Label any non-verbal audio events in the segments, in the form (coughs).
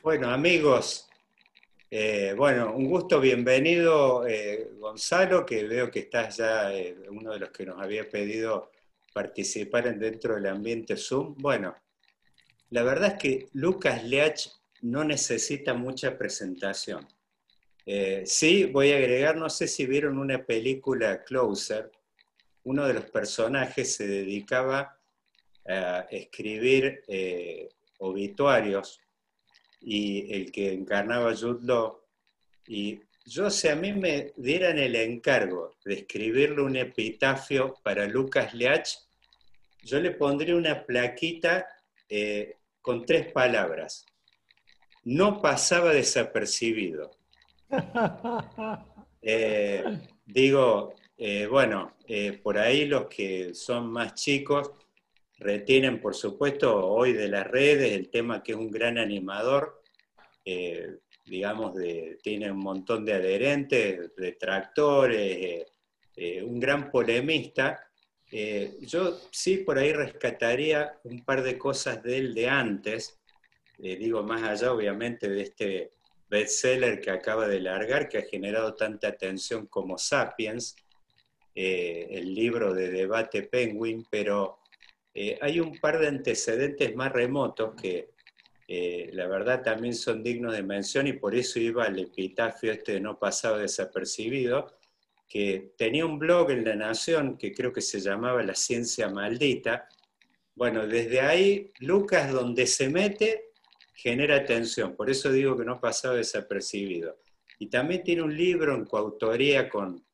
Bueno, amigos, eh, bueno, un gusto, bienvenido eh, Gonzalo, que veo que estás ya eh, uno de los que nos había pedido participar dentro del ambiente Zoom. Bueno, la verdad es que Lucas Leach no necesita mucha presentación. sí, voy a agregar, no sé si vieron una película Closer, uno de los personajes se dedicaba a escribir obituarios y el que encarnaba Jude Y yo, si a mí me dieran el encargo de escribirle un epitafio para Lucas Leach, yo le pondría una plaquita eh, con tres palabras. No pasaba desapercibido. (laughs) Eh, digo, eh, bueno, por ahí los que son más chicos retienen, por supuesto, hoy de las redes el tema que es un gran animador, eh, digamos, de, tiene un montón de adherentes, detractores, eh, eh, un gran polemista. yo sí por ahí rescataría un par de cosas de él de antes, digo más allá obviamente de este bestseller que acaba de largar, que ha generado tanta atención como Sapiens, el libro de debate Penguin, pero eh, hay un par de antecedentes más remotos que eh, la verdad también son dignos de mención y por eso iba al epitafio este de no pasado desapercibido, que tenía un blog en La Nación que creo que se llamaba La Ciencia Maldita. Bueno, desde ahí, Lucas, donde se mete, genera atención, por eso digo que no pasado desapercibido. Y también tiene un libro en coautoría con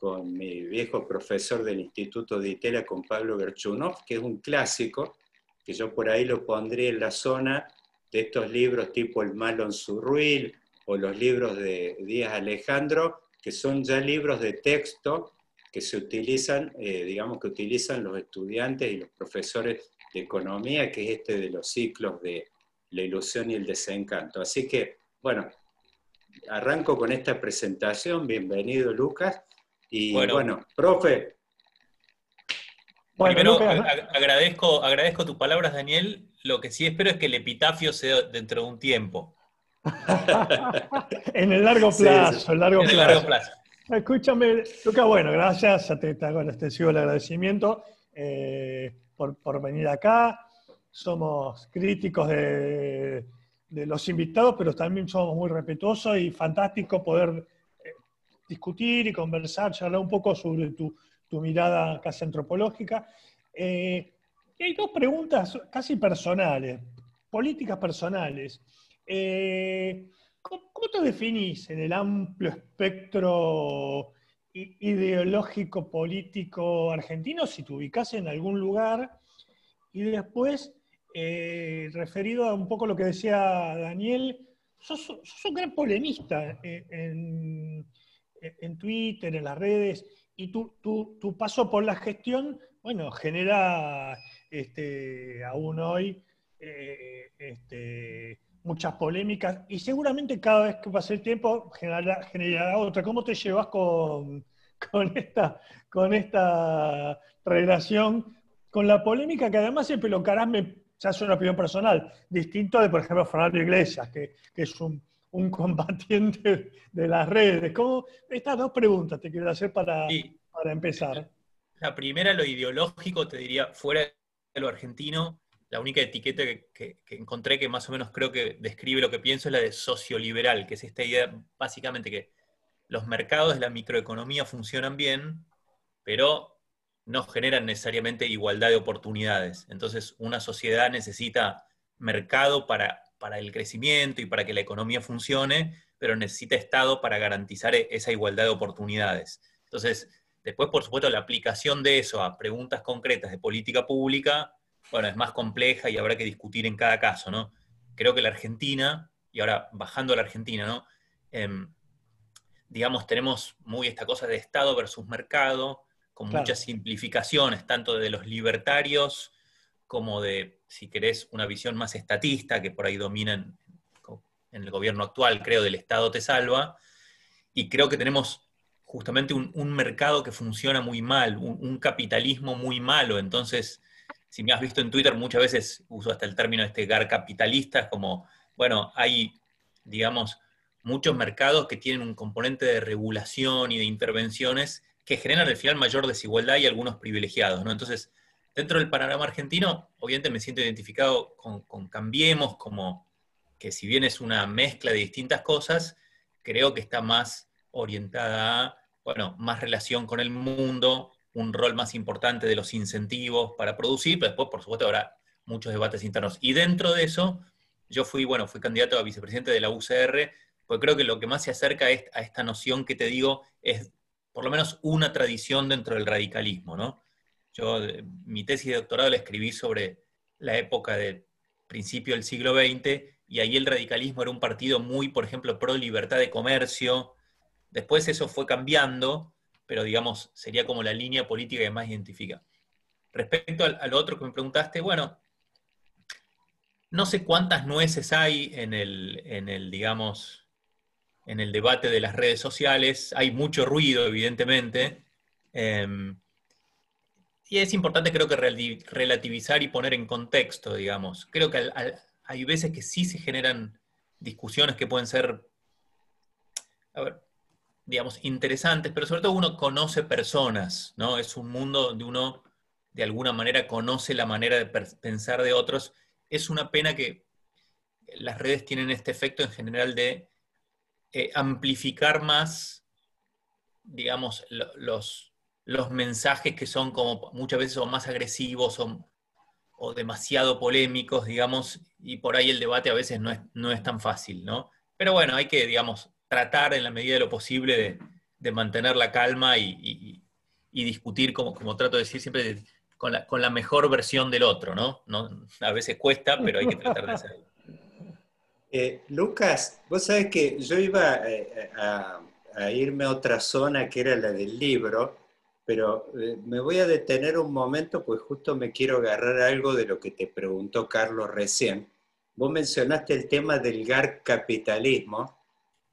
con mi viejo profesor del Instituto de Itela, con Pablo Gerchunov, que es un clásico, que yo por ahí lo pondría en la zona de estos libros tipo El malo en su ruil o los libros de Díaz Alejandro, que son ya libros de texto que se utilizan, eh, digamos que utilizan los estudiantes y los profesores de economía, que es este de los ciclos de la ilusión y el desencanto. Así que, bueno, arranco con esta presentación. Bienvenido, Lucas. Y bueno, profe. Primero agradezco, agradezco tus palabras, Daniel. Lo que sí espero es que el epitafio sea dentro de un tiempo. (laughs) en el largo plazo, en largo, plazo. Escúchame, Lucas, bueno, gracias, ya te, hago el extensivo el agradecimiento eh, por, venir acá. Somos críticos de, de, los invitados, pero también somos muy respetuosos y fantástico poder discutir y conversar, charlar un poco sobre tu, mirada casi antropológica. Eh, hay dos preguntas casi personales, políticas personales. Eh, ¿cómo, te definís en el amplio espectro ideológico político argentino, si te ubicás en algún lugar? Y después, eh, referido a un poco lo que decía Daniel, sos, un gran polemista en Twitter, en las redes, y tu, tu, paso por la gestión, bueno, genera este, aún hoy eh, este, muchas polémicas y seguramente cada vez que pase el tiempo generará, otra. ¿Cómo te llevas con, con, esta, con esta relación, con la polémica que además siempre lo me, ya una opinión personal, distinto de, por ejemplo, Fernando Iglesias, que, que es un un combatiente (laughs) de las redes. ¿Cómo? Estas dos preguntas te quiero hacer para, para empezar. La primera, lo ideológico, te diría, fuera de lo argentino, la única etiqueta que, encontré que más o menos creo que describe lo que pienso es la de socioliberal, que es esta idea básicamente que los mercados de la microeconomía funcionan bien, pero no generan necesariamente igualdad de oportunidades. Entonces, una sociedad necesita mercado para para el crecimiento y para que la economía funcione, pero necesita Estado para garantizar e-, esa igualdad de oportunidades. Entonces, después, por supuesto, la aplicación de eso a preguntas concretas de política pública, bueno, es más compleja y habrá que discutir en cada caso, ¿no? Creo que la Argentina, y ahora bajando a la Argentina, ¿no? Em, digamos, tenemos muy esta cosa de Estado versus mercado, con muchas simplificaciones, tanto de los libertarios como de, si querés, una visión más estatista que por ahí domina en, el gobierno actual, creo, del Estado te salva. Y creo que tenemos justamente un, mercado que funciona muy mal, un, capitalismo muy malo. Entonces, si me has visto en Twitter, muchas veces uso hasta el término este gar capitalista, como, bueno, hay, digamos, muchos mercados que tienen un componente de regulación y de intervenciones que generan al final mayor desigualdad y algunos privilegiados, ¿no? Entonces, dentro del panorama argentino, obviamente me siento identificado con, Cambiemos, como que si bien es una mezcla de distintas cosas, creo que está más orientada a, bueno, más relación con el mundo, un rol más importante de los incentivos para producir, pero después, por supuesto, habrá muchos debates internos. Y dentro de eso, yo fui, bueno, fui candidato a vicepresidente de la UCR, porque creo que lo que más se acerca a esta noción que te digo es por lo menos una tradición dentro del radicalismo, ¿no? Yo mi tesis de doctorado la escribí sobre la época del principio del siglo XX y ahí el radicalismo era un partido muy, por ejemplo, pro libertad de comercio. Después eso fue cambiando, pero digamos, sería como la línea política que más identifica. Respecto al, otro que me preguntaste, bueno, no sé cuántas nueces hay en el, en el, digamos, en el debate de las redes sociales. Hay mucho ruido, evidentemente. Em, y es importante, creo que, relativizar y poner en contexto, digamos. Creo que hay veces que sí se generan discusiones que pueden ser, digamos, interesantes, pero sobre todo uno conoce personas, ¿no? Es un mundo donde uno, de alguna manera, conoce la manera de pensar de otros. Es una pena que las redes tienen este efecto en general de eh, amplificar más, digamos, los, los mensajes que son como muchas veces son más agresivos o, o, demasiado polémicos, digamos, y por ahí el debate a veces no es, no es tan fácil, ¿no? Pero bueno, hay que, digamos, tratar en la medida de lo posible de, mantener la calma y, discutir, como, como, trato de decir siempre, con, la, con la mejor versión del otro, ¿no? ¿no? A veces cuesta, pero hay que tratar de hacerlo. (laughs) Eh, Lucas, vos sabés que yo iba eh, a, irme a otra zona que era la del libro, pero eh, me voy a detener un momento, pues justo me quiero agarrar algo de lo que te preguntó Carlos recién. Vos mencionaste el tema del GAR capitalismo,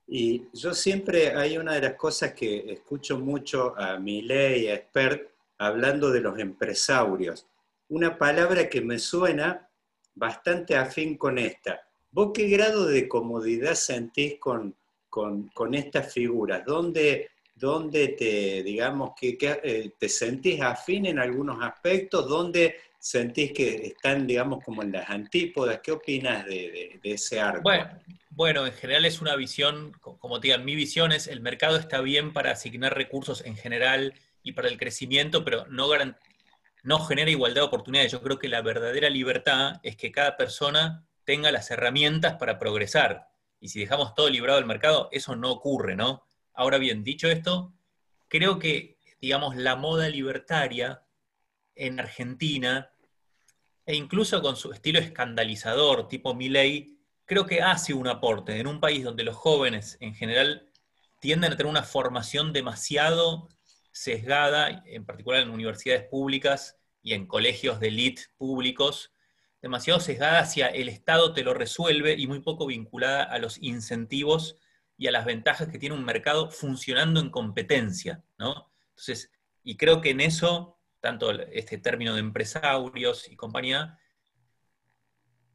y yo siempre hay una de las cosas que escucho mucho a Milei y a Expert hablando de los empresarios. Una palabra que me suena bastante afín con esta ¿Vos qué grado de comodidad sentís con, con, estas figuras? ¿Dónde, dónde te, digamos, que, eh, te sentís afín en algunos aspectos? ¿Dónde sentís que están, digamos, como en las antípodas? ¿Qué opinas de, ese arco? Bueno, bueno, en general es una visión, como te digan, mi visión es el mercado está bien para asignar recursos en general y para el crecimiento, pero no, no genera igualdad de oportunidades. Yo creo que la verdadera libertad es que cada persona tenga las herramientas para progresar. Y si dejamos todo librado al mercado, eso no ocurre, ¿no? Ahora bien, dicho esto, creo que, digamos, la moda libertaria en Argentina, e incluso con su estilo escandalizador, tipo Milley, creo que hace un aporte en un país donde los jóvenes en general tienden a tener una formación demasiado sesgada, en particular en universidades públicas y en colegios de elite públicos, demasiado sesgada hacia el Estado te lo resuelve y muy poco vinculada a los incentivos y a las ventajas que tiene un mercado funcionando en competencia, ¿no? Entonces, y creo que en eso, tanto este término de empresarios y compañía,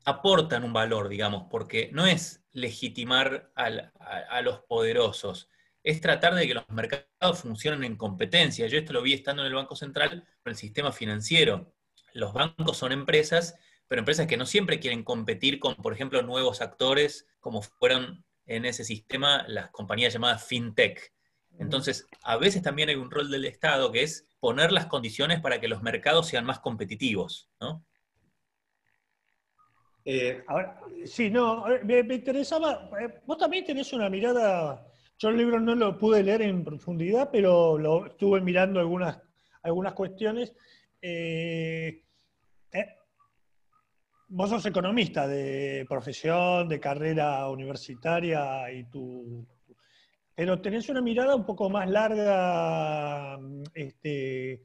aportan un valor, digamos, porque no es legitimar a, los poderosos, es tratar de que los mercados funcionen en competencia. Yo esto lo vi estando en el Banco Central con el sistema financiero. Los bancos son empresas pero empresas que no siempre quieren competir con, por ejemplo, nuevos actores, como fueron en ese sistema las compañías llamadas fintech. Entonces, a veces también hay un rol del Estado que es poner las condiciones para que los mercados sean más competitivos, ¿no? Eh, sí, no, me, interesaba, eh, vos también tenés una mirada, yo el libro no lo pude leer en profundidad, pero lo estuve mirando algunas, algunas cuestiones. Eh, vos sos economista de profesión, de carrera universitaria y tu, pero tenés una mirada un poco más larga, este,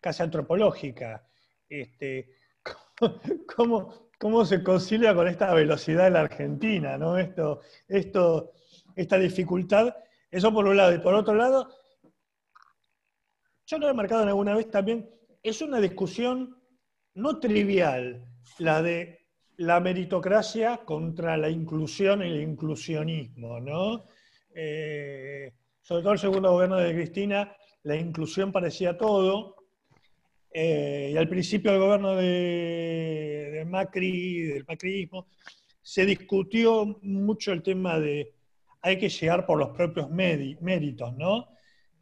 casi antropológica. Este, (laughs) ¿cómo, ¿Cómo se concilia con esta velocidad de la Argentina? ¿no? Esto, esto, esta dificultad, eso por un lado. Y por otro lado, yo lo he marcado en alguna vez también, es una discusión no trivial la de la meritocracia contra la inclusión y el inclusionismo, ¿no? Eh, sobre todo el segundo gobierno de Cristina, la inclusión parecía todo, eh, y al principio del gobierno de, Macri, del macrismo, se discutió mucho el tema de hay que llegar por los propios méritos, ¿no?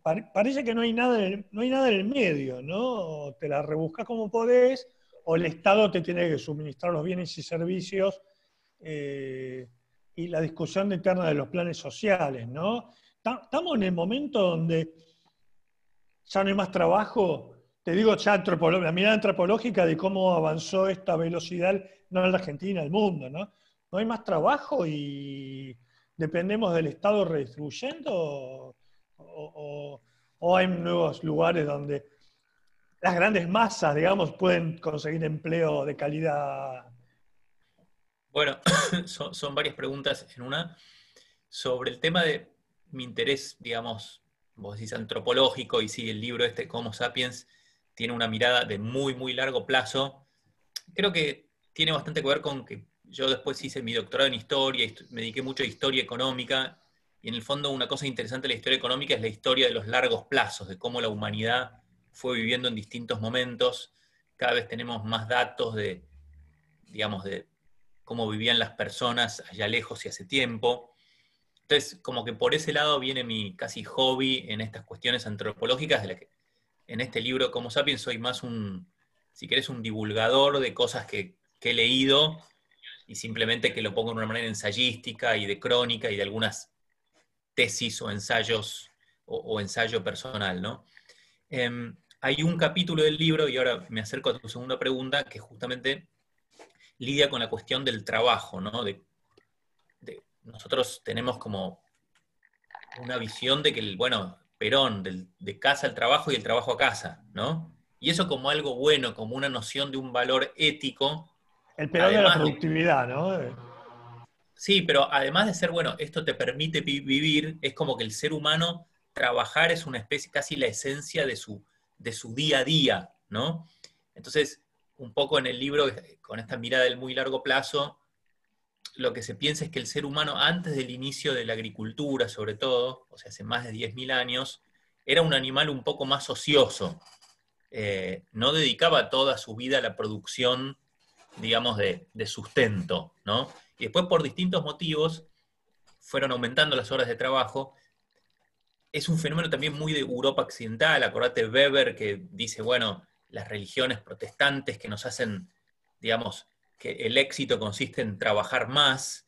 parece que no hay, nada en, no hay nada en el medio, ¿no? Te la rebuscas como podés, o el Estado te tiene que suministrar los bienes y servicios, eh, y la discusión interna de los planes sociales, ¿no? Estamos en el momento donde ya no hay más trabajo, te digo ya la mirada antropológica de cómo avanzó esta velocidad, no en la Argentina, en el mundo, ¿no? No hay más trabajo y dependemos del Estado redistribuyendo o, hay nuevos lugares donde las grandes masas, digamos, pueden conseguir empleo de calidad. Bueno, (coughs) son varias preguntas en una. Sobre el tema de mi interés, digamos, vos decís antropológico, y sí, el libro este, Homo Sapiens, tiene una mirada de muy, muy largo plazo. Creo que tiene bastante que ver con que yo después hice mi doctorado en historia, me dediqué mucho a historia económica, y en el fondo una cosa interesante de la historia económica es la historia de los largos plazos, de cómo la humanidad fue viviendo en distintos momentos. Cada vez tenemos más datos de, digamos, de cómo vivían las personas allá lejos y hace tiempo. Entonces, como que por ese lado viene mi casi hobby en estas cuestiones antropológicas, de la que en este libro, como Sapiens, soy más un, si querés, un divulgador de cosas que, he leído y simplemente que lo pongo de una manera ensayística y de crónica y de algunas tesis o ensayos o, ensayo personal, ¿no? Em, hay un capítulo del libro, y ahora me acerco a tu segunda pregunta, que justamente lidia con la cuestión del trabajo, ¿no? De nosotros tenemos como una visión de que, el, bueno, Perón, de casa al trabajo y el trabajo a casa, ¿no? Y eso como algo bueno, como una noción de un valor ético. El Perón de la productividad, ¿no? Sí, pero además de ser, bueno, esto te permite vivir, es como que el ser humano trabajar es una especie, casi la esencia de su, de su día a día, ¿no? Entonces, un poco en el libro, con esta mirada del muy largo plazo, lo que se piensa es que el ser humano, antes del inicio de la agricultura, sobre todo, o sea, hace más de 10.000 años, era un animal un poco más ocioso. Eh, no dedicaba toda su vida a la producción, digamos, de, sustento, ¿no? Y después, por distintos motivos, fueron aumentando las horas de trabajo. Es un fenómeno también muy de Europa occidental. Acordate Weber que dice, bueno, las religiones protestantes que nos hacen, digamos, que el éxito consiste en trabajar más.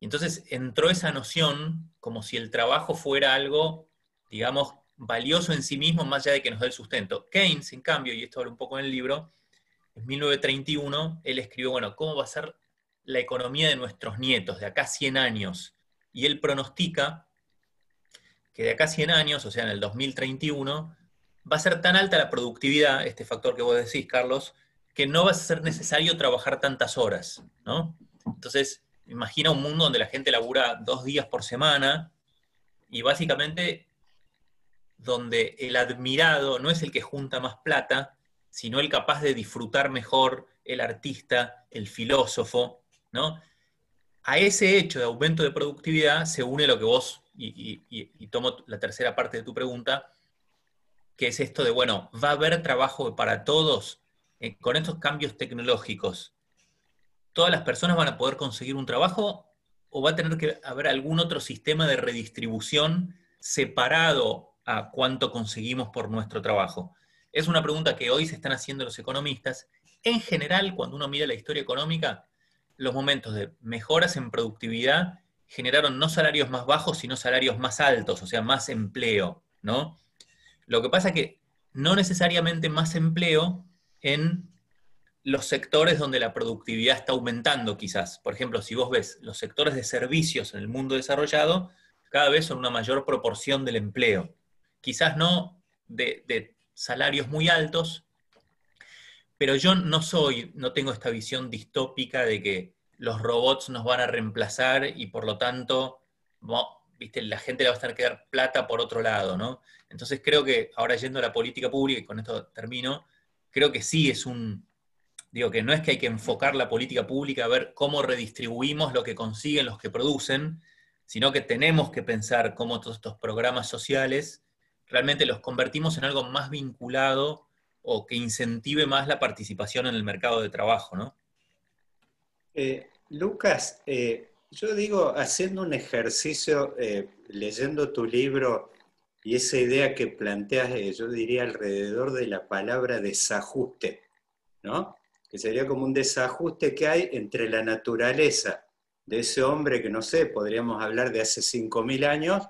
Y entonces entró esa noción como si el trabajo fuera algo, digamos, valioso en sí mismo, más allá de que nos dé el sustento. Keynes, en cambio, y esto habla un poco en el libro, en 1931 él escribió, bueno, ¿cómo va a ser la economía de nuestros nietos de acá 100 años? Y él pronostica que de acá 100 años, o sea, en el 2031, va a ser tan alta la productividad, este factor que vos decís, Carlos, que no va a ser necesario trabajar tantas horas, ¿no? Entonces, imagina un mundo donde la gente labura dos días por semana y básicamente donde el admirado no es el que junta más plata, sino el capaz de disfrutar mejor, el artista, el filósofo, ¿no? A ese hecho de aumento de productividad se une lo que vos, y, tomo la tercera parte de tu pregunta, que es esto de, bueno, ¿va a haber trabajo para todos? Eh, con estos cambios tecnológicos, ¿todas las personas van a poder conseguir un trabajo o va a tener que haber algún otro sistema de redistribución separado a cuánto conseguimos por nuestro trabajo? Es una pregunta que hoy se están haciendo los economistas. En general, cuando uno mira la historia económica, los momentos de mejoras en productividad generaron no salarios más bajos, sino salarios más altos, o sea, más empleo, ¿no? Lo que pasa es que no necesariamente más empleo en los sectores donde la productividad está aumentando quizás. Por ejemplo, si vos ves los sectores de servicios en el mundo desarrollado, cada vez son una mayor proporción del empleo. Quizás no de, salarios muy altos, pero yo no soy, no tengo esta visión distópica de que los robots nos van a reemplazar y por lo tanto, ¿viste? la gente le va a tener que dar plata por otro lado, ¿no? Entonces creo que ahora yendo a la política pública, y con esto termino, creo que sí es un, Digo que no es que hay que enfocar la política pública a ver cómo redistribuimos lo que consiguen los que producen, sino que tenemos que pensar cómo todos estos programas sociales realmente los convertimos en algo más vinculado o que incentive más la participación en el mercado de trabajo, ¿no? Eh, Lucas, eh, yo digo, haciendo un ejercicio, eh, leyendo tu libro y esa idea que planteas, yo diría alrededor de la palabra desajuste, ¿no? que sería como un desajuste que hay entre la naturaleza de ese hombre que, no sé, podríamos hablar de hace 5.000 años,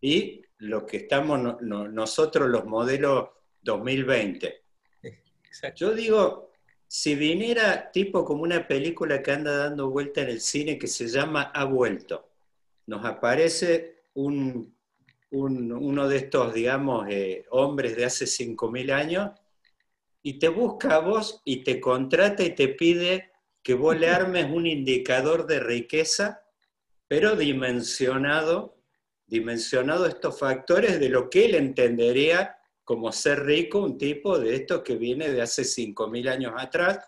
y lo que estamos nosotros, los modelos 2020. Yo digo, si viniera tipo como una película que anda dando vuelta en el cine que se llama Ha vuelto, nos aparece un, uno de estos, digamos, eh, hombres de hace 5.000 años y te busca a vos y te contrata y te pide que vos le armes un indicador de riqueza, pero dimensionado, dimensionado estos factores de lo que él entendería como ser rico, un tipo de esto que viene de hace 5.000 años atrás,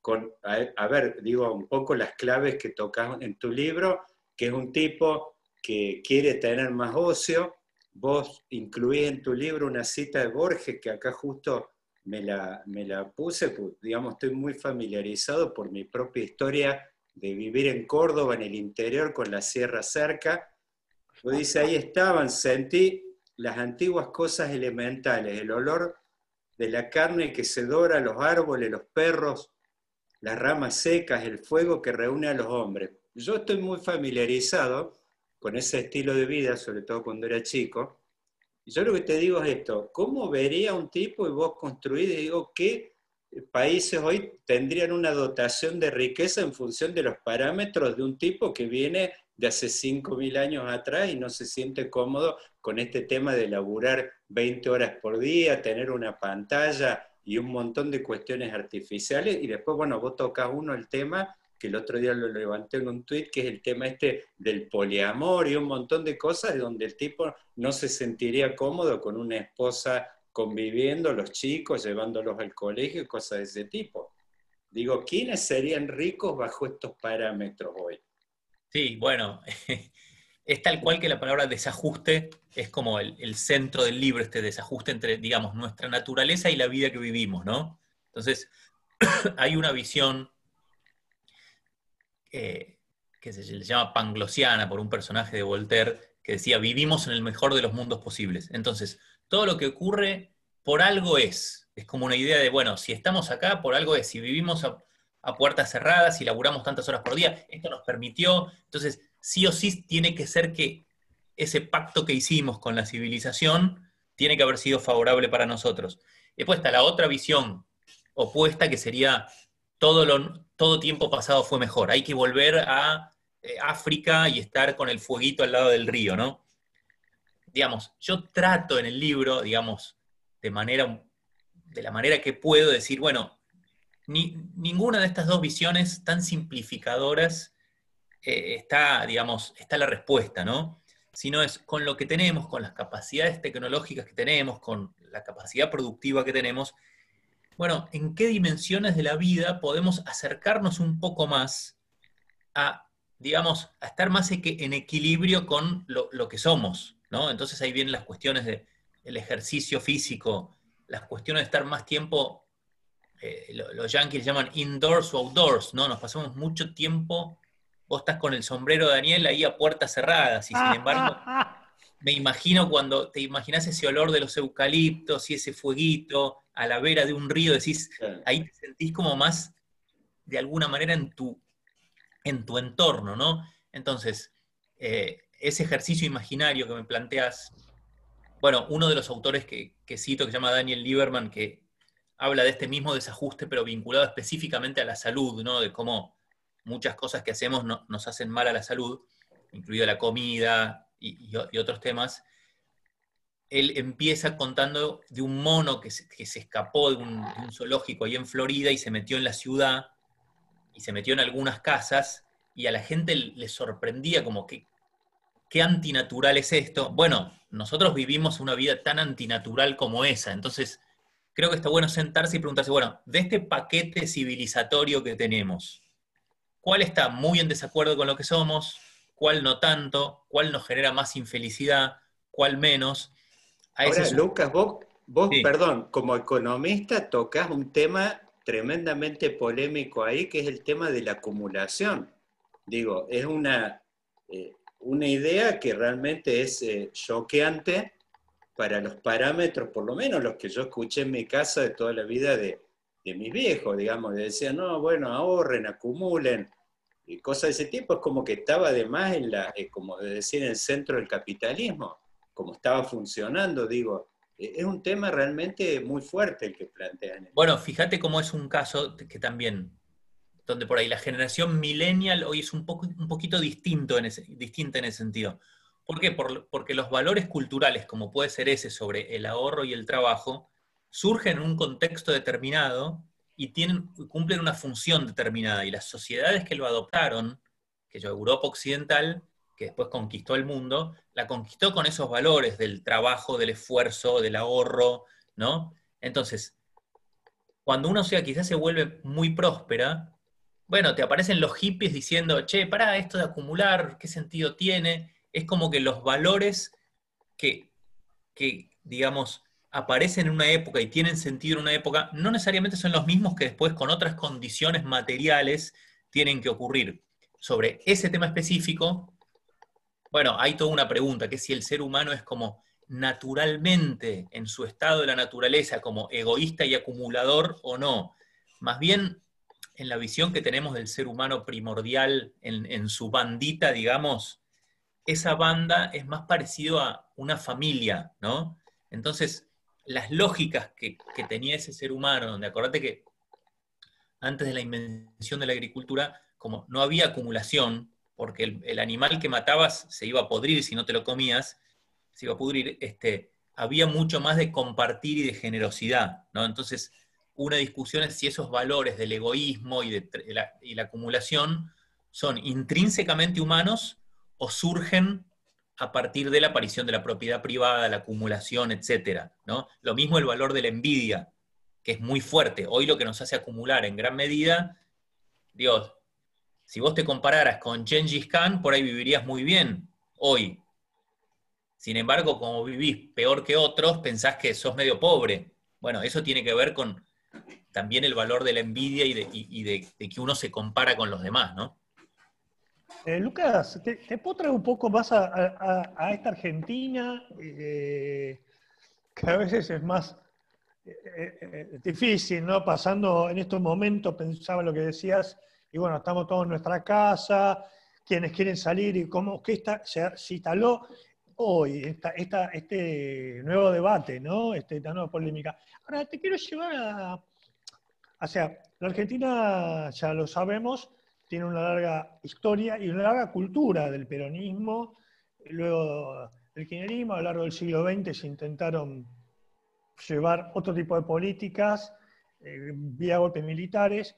con, a, ver, digo un poco las claves que tocas en tu libro, que es un tipo que quiere tener más ocio. Vos incluís en tu libro una cita de Borges, que acá justo me la, me la puse, pues, digamos, estoy muy familiarizado por mi propia historia de vivir en Córdoba, en el interior, con la sierra cerca. Pues dice, ahí estaban, sentí las antiguas cosas elementales, el olor de la carne que se dora, los árboles, los perros, las ramas secas, el fuego que reúne a los hombres. Yo estoy muy familiarizado con ese estilo de vida, sobre todo cuando era chico, yo lo que te digo es esto, ¿cómo vería un tipo y vos construís, digo, qué países hoy tendrían una dotación de riqueza en función de los parámetros de un tipo que viene de hace 5.000 años atrás y no se siente cómodo con este tema de laburar 20 horas por día, tener una pantalla y un montón de cuestiones artificiales y después, bueno, vos tocas uno el tema que el otro día lo levanté en un tuit, que es el tema este del poliamor y un montón de cosas donde el tipo no se sentiría cómodo con una esposa conviviendo, los chicos, llevándolos al colegio y cosas de ese tipo. Digo, ¿quiénes serían ricos bajo estos parámetros hoy? Sí, bueno, (laughs) es tal cual que la palabra desajuste es como el, centro del libro, este desajuste entre, digamos, nuestra naturaleza y la vida que vivimos, ¿no? Entonces, (coughs) hay una visión eh, que se le llama Panglosiana por un personaje de Voltaire, que decía, vivimos en el mejor de los mundos posibles. Entonces, todo lo que ocurre por algo es. Es como una idea de, bueno, si estamos acá, por algo es. Si vivimos a, puertas cerradas, si laburamos tantas horas por día, esto nos permitió. Entonces, sí o sí tiene que ser que ese pacto que hicimos con la civilización tiene que haber sido favorable para nosotros. Después está la otra visión opuesta que sería todo, lo, todo tiempo pasado fue mejor. Hay que volver a eh, África y estar con el fueguito al lado del río, ¿no? Digamos, yo trato en el libro, digamos, de, manera, de la manera que puedo decir, bueno, ni, ninguna de estas dos visiones tan simplificadoras eh, está, digamos, está la respuesta, ¿no? Sino es con lo que tenemos, con las capacidades tecnológicas que tenemos, con la capacidad productiva que tenemos, bueno, ¿en qué dimensiones de la vida podemos acercarnos un poco más a, digamos, a estar más en equilibrio con lo, que somos? ¿no? Entonces ahí vienen las cuestiones del ejercicio físico, las cuestiones de estar más tiempo, eh, los yankees llaman indoors o outdoors, ¿no? Nos pasamos mucho tiempo, vos estás con el sombrero de Daniel ahí a puertas cerradas y sin embargo (laughs) me imagino cuando te imaginas ese olor de los eucaliptos y ese fueguito a la vera de un río, decís, ahí te sentís como más, de alguna manera, en tu, en tu entorno, ¿no? Entonces, eh, ese ejercicio imaginario que me planteas, bueno, uno de los autores que, cito, que se llama Daniel Lieberman, que habla de este mismo desajuste, pero vinculado específicamente a la salud, ¿no? De cómo muchas cosas que hacemos nos hacen mal a la salud, incluida la comida y otros temas, él empieza contando de un mono que se, escapó de un, zoológico ahí en Florida y se metió en la ciudad y se metió en algunas casas y a la gente le sorprendía como que qué antinatural es esto. Bueno, nosotros vivimos una vida tan antinatural como esa, entonces creo que está bueno sentarse y preguntarse, bueno, de este paquete civilizatorio que tenemos, ¿cuál está muy en desacuerdo con lo que somos? ¿Cuál no tanto? ¿Cuál nos genera más infelicidad? ¿Cuál menos? Ahora, Lucas, vos, vos perdón, como economista tocas un tema tremendamente polémico ahí, que es el tema de la acumulación. Digo, es una, eh, una idea que realmente es eh, choqueante para los parámetros, por lo menos los que yo escuché en mi casa de toda la vida de, de mis viejos, digamos, que decían, no, bueno, ahorren, acumulen, y cosas de ese tipo, es como que estaba además en la, eh, como decir, en el centro del capitalismo, como estaba funcionando, digo, e, es un tema realmente muy fuerte el que plantean. Bueno, fíjate cómo es un caso que también, donde por ahí la generación millennial hoy es un, poco, un poquito distinto en ese, distinta en ese sentido. ¿Por qué? porque los valores culturales, como puede ser ese sobre el ahorro y el trabajo, surgen en un contexto determinado y tienen, cumplen una función determinada. Y las sociedades que lo adoptaron, que yo, Europa Occidental, que después conquistó el mundo, la conquistó con esos valores del trabajo, del esfuerzo, del ahorro, ¿no? Entonces, cuando una sociedad quizás se vuelve muy próspera, bueno, te aparecen los hippies diciendo, che, para esto de acumular, ¿qué sentido tiene? Es como que los valores que, digamos, aparecen en una época y tienen sentido en una época, no necesariamente son los mismos que después con otras condiciones materiales tienen que ocurrir. Sobre ese tema específico, bueno, hay toda una pregunta, que si el ser humano es como naturalmente en su estado de la naturaleza, como egoísta y acumulador o no. Más bien, en la visión que tenemos del ser humano primordial, en, en su bandita, digamos, esa banda es más parecido a una familia, ¿no? Entonces, las lógicas que, tenía ese ser humano, donde acordate que antes de la invención de la agricultura, como no había acumulación, porque el, animal que matabas se iba a podrir si no te lo comías, se iba a pudrir, este, había mucho más de compartir y de generosidad, ¿no? Entonces, una discusión es si esos valores del egoísmo y de y la acumulación son intrínsecamente humanos o surgen a partir de la aparición de la propiedad privada, la acumulación, etc. ¿no? Lo mismo el valor de la envidia, que es muy fuerte. Hoy lo que nos hace acumular en gran medida, Dios, si vos te compararas con Gengis Khan, por ahí vivirías muy bien hoy. Sin embargo, como vivís peor que otros, pensás que sos medio pobre. Bueno, eso tiene que ver con también el valor de la envidia y de, de que uno se compara con los demás, ¿no? Eh, Lucas, ¿te, puedo traer un poco más a, esta Argentina? Eh, que a veces es más eh, difícil, ¿no? Pasando en estos momentos, pensaba lo que decías, y bueno, estamos todos en nuestra casa, quienes quieren salir y cómo que está, se, instaló hoy esta, este nuevo debate, ¿no? Este, esta nueva polémica. Ahora, te quiero llevar a... O sea, la Argentina, ya lo sabemos, tiene una larga historia y una larga cultura del peronismo. Luego del kirchnerismo, a lo largo del siglo XX se intentaron llevar otro tipo de políticas eh, vía golpes militares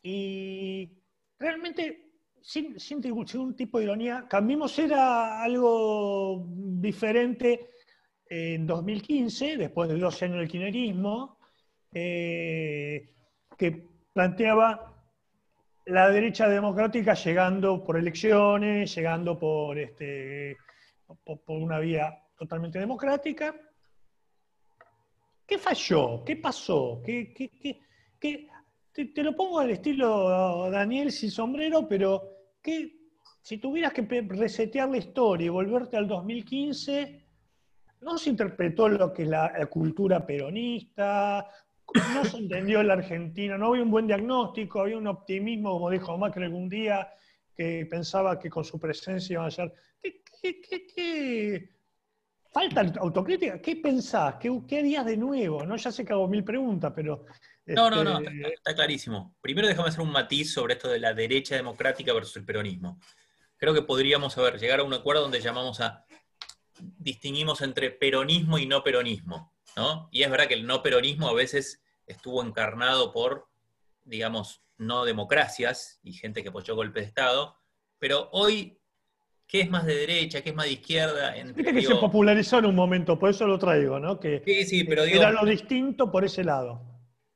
y realmente sin, sin, ningún tipo de ironía, Cambiemos era algo diferente en 2015, después de dos años del kirchnerismo, eh, que planteaba la derecha democrática llegando por elecciones, llegando por, este, por, una vía totalmente democrática. ¿Qué falló? ¿Qué pasó? ¿Qué, te, lo pongo al estilo Daniel sin sombrero, pero ¿qué, si tuvieras que resetear la historia y volverte al 2015, ¿no se interpretó lo que es la cultura peronista? No se entendió la Argentina, no había un buen diagnóstico, había un optimismo, como dijo Macri algún día, que pensaba que con su presencia iban a ser... ¿Qué, qué, falta autocrítica? ¿Qué pensás? ¿Qué, ¿Qué, harías de nuevo? ¿No? Ya sé que hago mil preguntas, pero... No, no, no, este, está, clarísimo. Primero déjame hacer un matiz sobre esto de la derecha democrática versus el peronismo. Creo que podríamos haber llegar a un acuerdo donde llamamos a distinguimos entre peronismo y no peronismo. Y es verdad que el no peronismo a veces estuvo encarnado por, digamos, no democracias y gente que apoyó golpe de Estado, pero hoy qué es más de derecha, qué es más de izquierda. Entre, que se popularizó en un momento, por eso lo traigo, ¿no? Que sí, sí, pero era lo distinto por ese lado.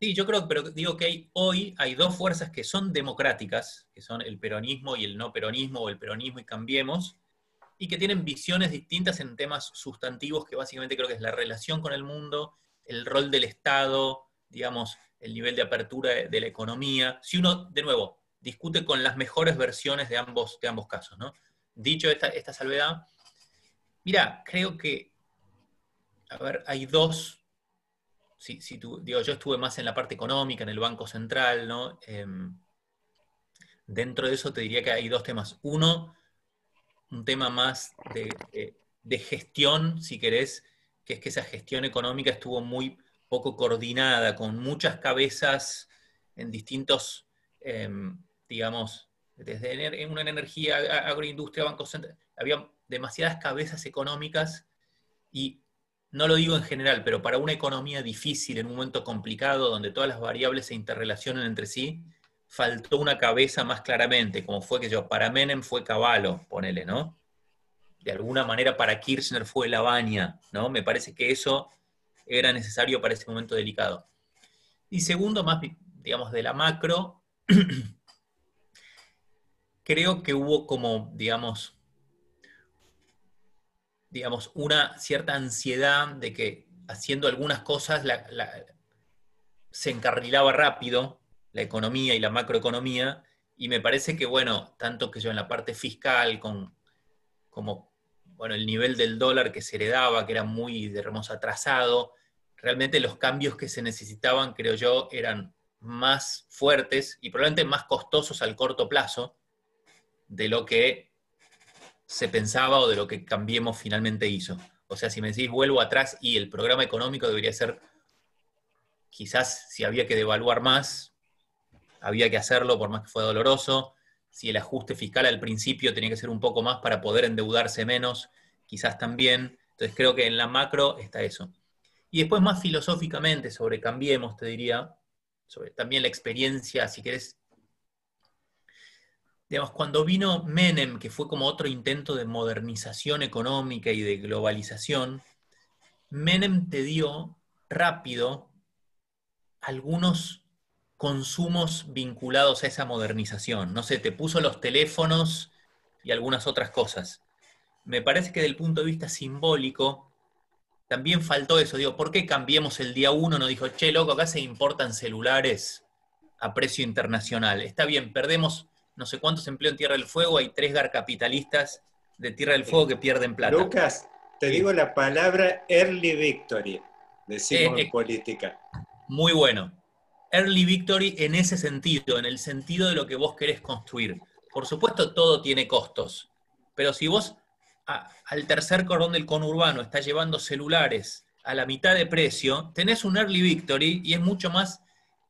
Sí, yo creo, pero digo que hoy hay dos fuerzas que son democráticas, que son el peronismo y el no peronismo, o el peronismo y cambiemos, y que tienen visiones distintas en temas sustantivos que básicamente creo que es la relación con el mundo, el rol del Estado, digamos, el nivel de apertura de, la economía. Si uno, de nuevo, discute con las mejores versiones de ambos, de ambos casos, ¿no? Dicho esta, esta salvedad, mira, creo que, a ver, hay dos, si, si digo, yo estuve más en la parte económica, en el Banco Central, ¿no? Em, dentro de eso te diría que hay dos temas. Uno, un tema más de, de gestión, si querés, que es que esa gestión económica estuvo muy poco coordinada, con muchas cabezas en distintos, em, digamos, desde una energía, agroindustria, bancos había demasiadas cabezas económicas y no lo digo en general, pero para una economía difícil, en un momento complicado, donde todas las variables se interrelacionan entre sí, faltó una cabeza más claramente, como fue que yo, para Menem fue Caballo, ponele, ¿no? De alguna manera para Kirchner fue Lavagna, ¿no? Me parece que eso era necesario para ese momento delicado. Y segundo, más, digamos, de la macro, (clears throat) creo que hubo como, digamos, digamos, una cierta ansiedad de que haciendo algunas cosas se encarrilaba rápido la economía y la macroeconomía, y me parece que, bueno, tanto que yo en la parte fiscal, con, como, bueno, el nivel del dólar que se heredaba, que era muy, digamos, atrasado, realmente los cambios que se necesitaban, creo yo, eran más fuertes y probablemente más costosos al corto plazo de lo que se pensaba o de lo que Cambiemos finalmente hizo. O sea, si me decís vuelvo atrás y el programa económico debería ser, quizás si había que devaluar más, había que hacerlo por más que fue doloroso. Si el ajuste fiscal al principio tenía que ser un poco más para poder endeudarse menos, quizás también. Entonces creo que en la macro está eso. Y después más filosóficamente sobre Cambiemos, te diría, sobre también la experiencia, si querés, digamos, cuando vino Menem, que fue como otro intento de modernización económica y de globalización, Menem te dio rápido algunos consumos vinculados a esa modernización. No sé, te puso los teléfonos y algunas otras cosas. Me parece que desde el punto de vista simbólico, también faltó eso. Digo, ¿por qué cambiemos el día uno? No dijo, che, loco, acá se importan celulares a precio internacional. Está bien, perdemos no sé cuántos empleos en Tierra del Fuego, hay tres gar capitalistas de Tierra del Fuego que pierden plata. Lucas, te digo la palabra early victory, decimos eh, en política. Muy bueno. Early victory en ese sentido, en el sentido de lo que vos querés construir. Por supuesto, todo tiene costos, pero si vos al tercer cordón del conurbano está llevando celulares a la mitad de precio, tenés un early victory y es mucho más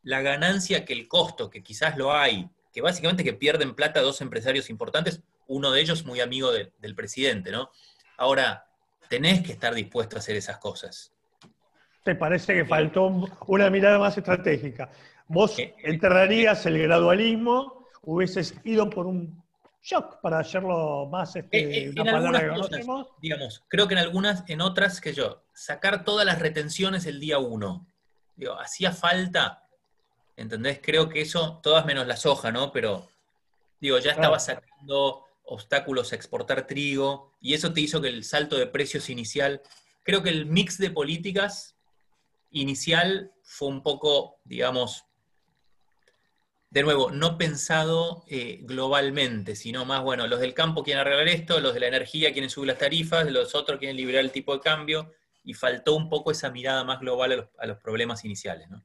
la ganancia que el costo, que quizás lo hay, que básicamente que pierden plata dos empresarios importantes, uno de ellos muy amigo del presidente, ¿no? Ahora, tenés que estar dispuesto a hacer esas cosas. ¿Te parece que faltó una mirada más estratégica? Vos eh, enterrarías el gradualismo, hubieses ido por un shock para hacerlo más este, eh, eh, una palabra que conocemos. digamos, creo que en algunas, en otras que yo, sacar todas las retenciones el día uno. Digo, hacía falta, ¿entendés? Creo que eso, todas menos la soja, ¿no? Pero, digo, ya estaba sacando obstáculos a exportar trigo, y eso te hizo que el salto de precios inicial, creo que el mix de políticas inicial fue un poco, digamos, de nuevo, no pensado eh, globalmente, sino más, bueno, los del campo quieren arreglar esto, los de la energía quieren subir las tarifas, los otros quieren liberar el tipo de cambio, y faltó un poco esa mirada más global a los, problemas iniciales. ¿no?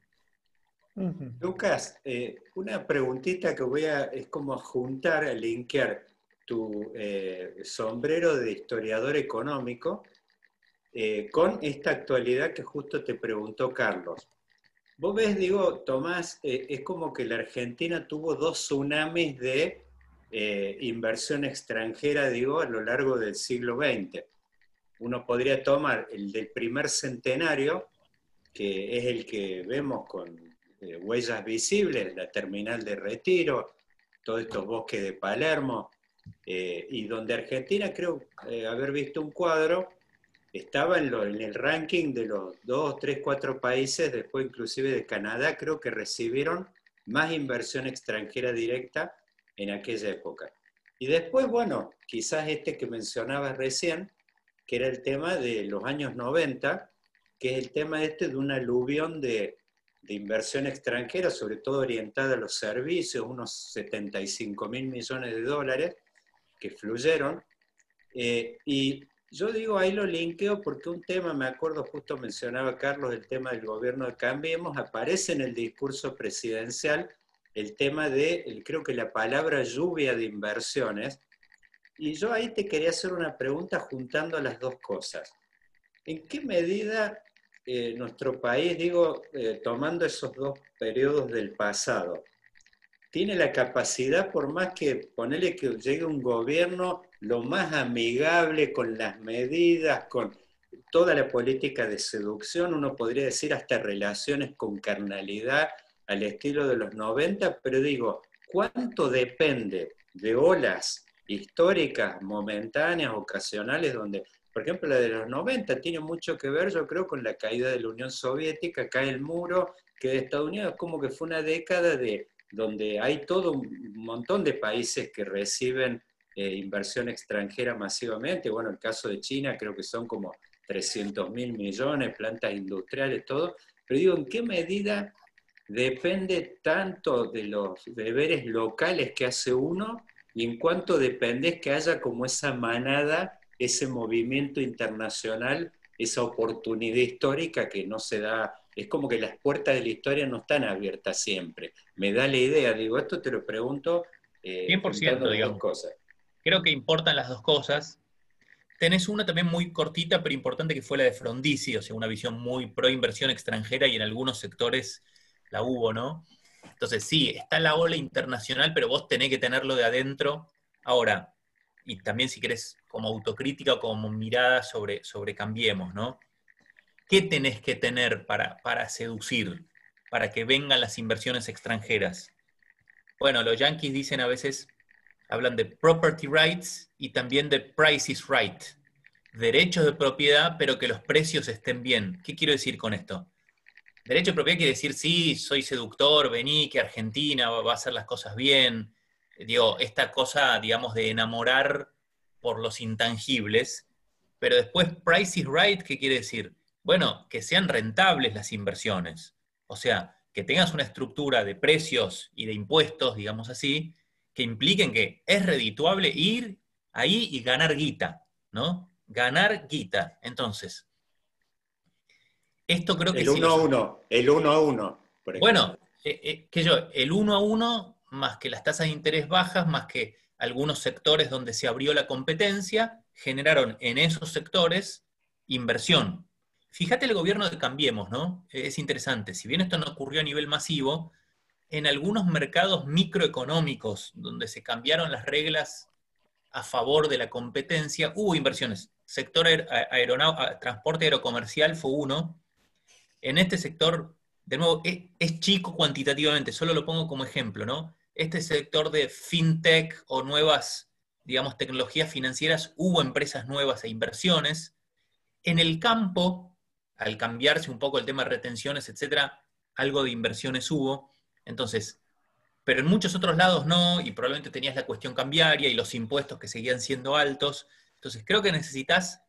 Lucas, eh, una preguntita que voy a, es como juntar, a linkear tu eh, sombrero de historiador económico con esta actualidad que justo te preguntó Carlos. Vos ves, digo, Tomás, eh, es como que la Argentina tuvo dos tsunamis de eh, inversión extranjera, digo, a lo largo del siglo XX. Uno podría tomar el del primer centenario, que es el que vemos con eh, huellas visibles, la terminal de retiro, todos estos bosques de Palermo, y donde Argentina, creo haber visto un cuadro, estaba en, en, el ranking de los dos, tres, cuatro países, después inclusive de Canadá, creo que recibieron más inversión extranjera directa en aquella época. Y después, bueno, quizás este que mencionabas recién, que era el tema de los años 90, que es el tema este de una aluvión de, de inversión extranjera, sobre todo orientada a los servicios, unos 75 mil millones de dólares que fluyeron. Eh, y yo digo, ahí lo linkeo porque un tema, me acuerdo, justo mencionaba Carlos, el tema del gobierno de Cambiemos, aparece en el discurso presidencial el tema de, creo que la palabra lluvia de inversiones. Y yo ahí te quería hacer una pregunta juntando las dos cosas. ¿En qué medida eh, nuestro país, digo, eh, tomando esos dos periodos del pasado, tiene la capacidad, por más que ponerle que llegue un gobierno lo más amigable con las medidas, con toda la política de seducción, uno podría decir hasta relaciones con carnalidad al estilo de los 90, pero digo, ¿cuánto depende de olas históricas, momentáneas, ocasionales, donde, por ejemplo, la de los 90 tiene mucho que ver, yo creo, con la caída de la Unión Soviética, cae el muro, que de Estados Unidos como que fue una década de donde hay todo un montón de países que reciben eh, inversión extranjera masivamente. Bueno, el caso de China creo que son como 300 mil millones, plantas industriales, todo. Pero digo, ¿en qué medida depende tanto de los deberes locales que hace uno y en cuánto depende que haya como esa manada, ese movimiento internacional, esa oportunidad histórica que no se da, es como que las puertas de la historia no están abiertas siempre. Me da la idea, digo, esto te lo pregunto. Eh, 100%, digamos. Cosas. Creo que importan las dos cosas. Tenés una también muy cortita, pero importante, que fue la de Frondizi, o sea, una visión muy pro inversión extranjera y en algunos sectores la hubo, ¿no? Entonces, sí, está la ola internacional, pero vos tenés que tenerlo de adentro. Ahora, y también si querés como autocrítica o como mirada sobre, sobre Cambiemos, ¿no? ¿Qué tenés que tener para, para seducir, para que vengan las inversiones extranjeras? Bueno, los yankees dicen a veces, hablan de property rights y también de prices right. Derechos de propiedad, pero que los precios estén bien. ¿Qué quiero decir con esto? Derecho de propiedad quiere decir, sí, soy seductor, vení, que Argentina va a hacer las cosas bien. Digo, esta cosa, digamos, de enamorar por los intangibles. Pero después, price is right, ¿qué quiere decir? Bueno, que sean rentables las inversiones. O sea, que tengas una estructura de precios y de impuestos, digamos así, que impliquen que es redituable ir ahí y ganar guita, ¿no? Ganar guita. Entonces, esto creo que el uno a uno, el uno a uno. Bueno, eh, eh, que yo, el uno a uno, más que las tasas de interés bajas, más que algunos sectores donde se abrió la competencia, generaron en esos sectores inversión. Fíjate el gobierno de Cambiemos, ¿no? Es interesante. Si bien esto no ocurrió a nivel masivo, en algunos mercados microeconómicos donde se cambiaron las reglas a favor de la competencia, hubo inversiones. Sector aeronáutico, transporte aerocomercial fue uno, en este sector, de nuevo, es, chico cuantitativamente, solo lo pongo como ejemplo, ¿no? Este sector de fintech o nuevas, digamos, tecnologías financieras, hubo empresas nuevas e inversiones. En el campo, al cambiarse un poco el tema de retenciones, etcétera, algo de inversiones hubo. Entonces, pero en muchos otros lados no, y probablemente tenías la cuestión cambiaria y los impuestos que seguían siendo altos. Entonces, creo que necesitas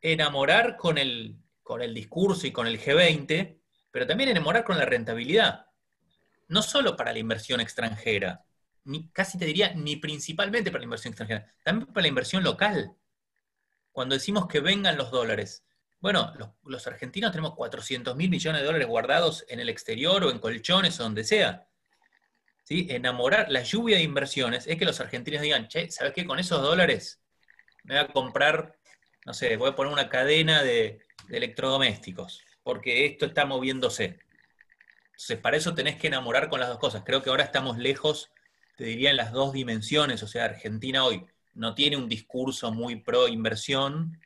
enamorar con el, con el discurso y con el G20, pero también enamorar con la rentabilidad. No solo para la inversión extranjera, ni, casi te diría ni principalmente para la inversión extranjera, también para la inversión local. Cuando decimos que vengan los dólares, bueno, los, argentinos tenemos 400 mil millones de dólares guardados en el exterior o en colchones o donde sea. ¿Sí? Enamorar, la lluvia de inversiones es que los argentinos digan, che, ¿sabes qué? Con esos dólares me voy a comprar, no sé, voy a poner una cadena de, de electrodomésticos, porque esto está moviéndose. Entonces, para eso tenés que enamorar con las dos cosas. Creo que ahora estamos lejos, te diría, en las dos dimensiones. O sea, Argentina hoy no tiene un discurso muy pro inversión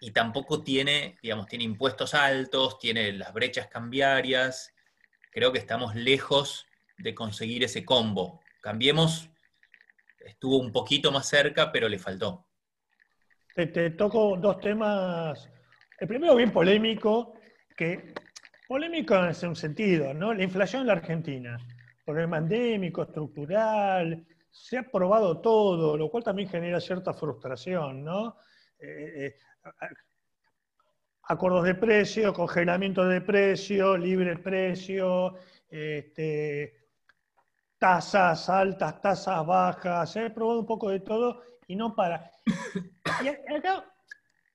y tampoco tiene, digamos, tiene impuestos altos, tiene las brechas cambiarias. Creo que estamos lejos de conseguir ese combo. Cambiemos estuvo un poquito más cerca, pero le faltó. Te, toco dos temas. El primero bien polémico, que polémico en un sentido, ¿no? La inflación en la Argentina, problema endémico, estructural, se ha probado todo, lo cual también genera cierta frustración, ¿no? Eh, eh, acuerdos de precio, congelamiento de precio, libre precio, este, tasas altas, tasas bajas, ha probado un poco de todo y no para. Y acá,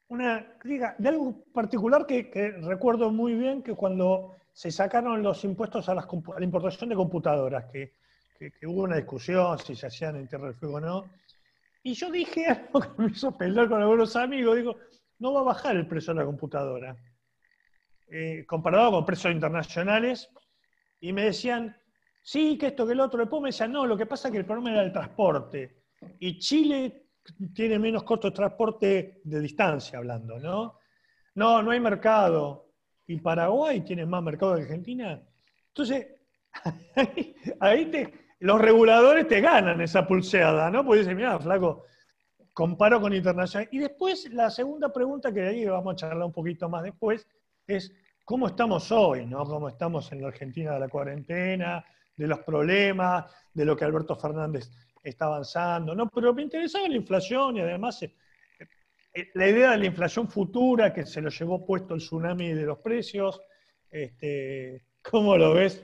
una crítica de algo particular que, recuerdo muy bien, que cuando se sacaron los impuestos a, la importación de computadoras, que, hubo una discusión si se hacían en Tierra del Fuego o no, y yo dije (laughs) algo que me hizo pelear con algunos amigos, digo, no va a bajar el precio de la computadora. Eh, comparado con precios internacionales, y me decían, sí, que esto, que el otro. Después me decían, no, lo que pasa es que el problema era el transporte. Y Chile tiene menos costo de transporte de distancia, hablando, ¿no? No, no hay mercado. Y Paraguay tiene más mercado que Argentina. Entonces, (laughs) ahí, te, los reguladores te ganan esa pulseada, ¿no? Porque dicen, mira, flaco, comparo con internacional. Y después, la segunda pregunta, que de ahí vamos a charlar un poquito más después, es cómo estamos hoy, ¿no? Cómo estamos en la Argentina de la cuarentena, de los problemas, de lo que Alberto Fernández está avanzando, ¿no? Pero me interesaba la inflación y además eh, eh, la idea de la inflación futura que se lo llevó puesto el tsunami de los precios. Este, ¿Cómo lo ves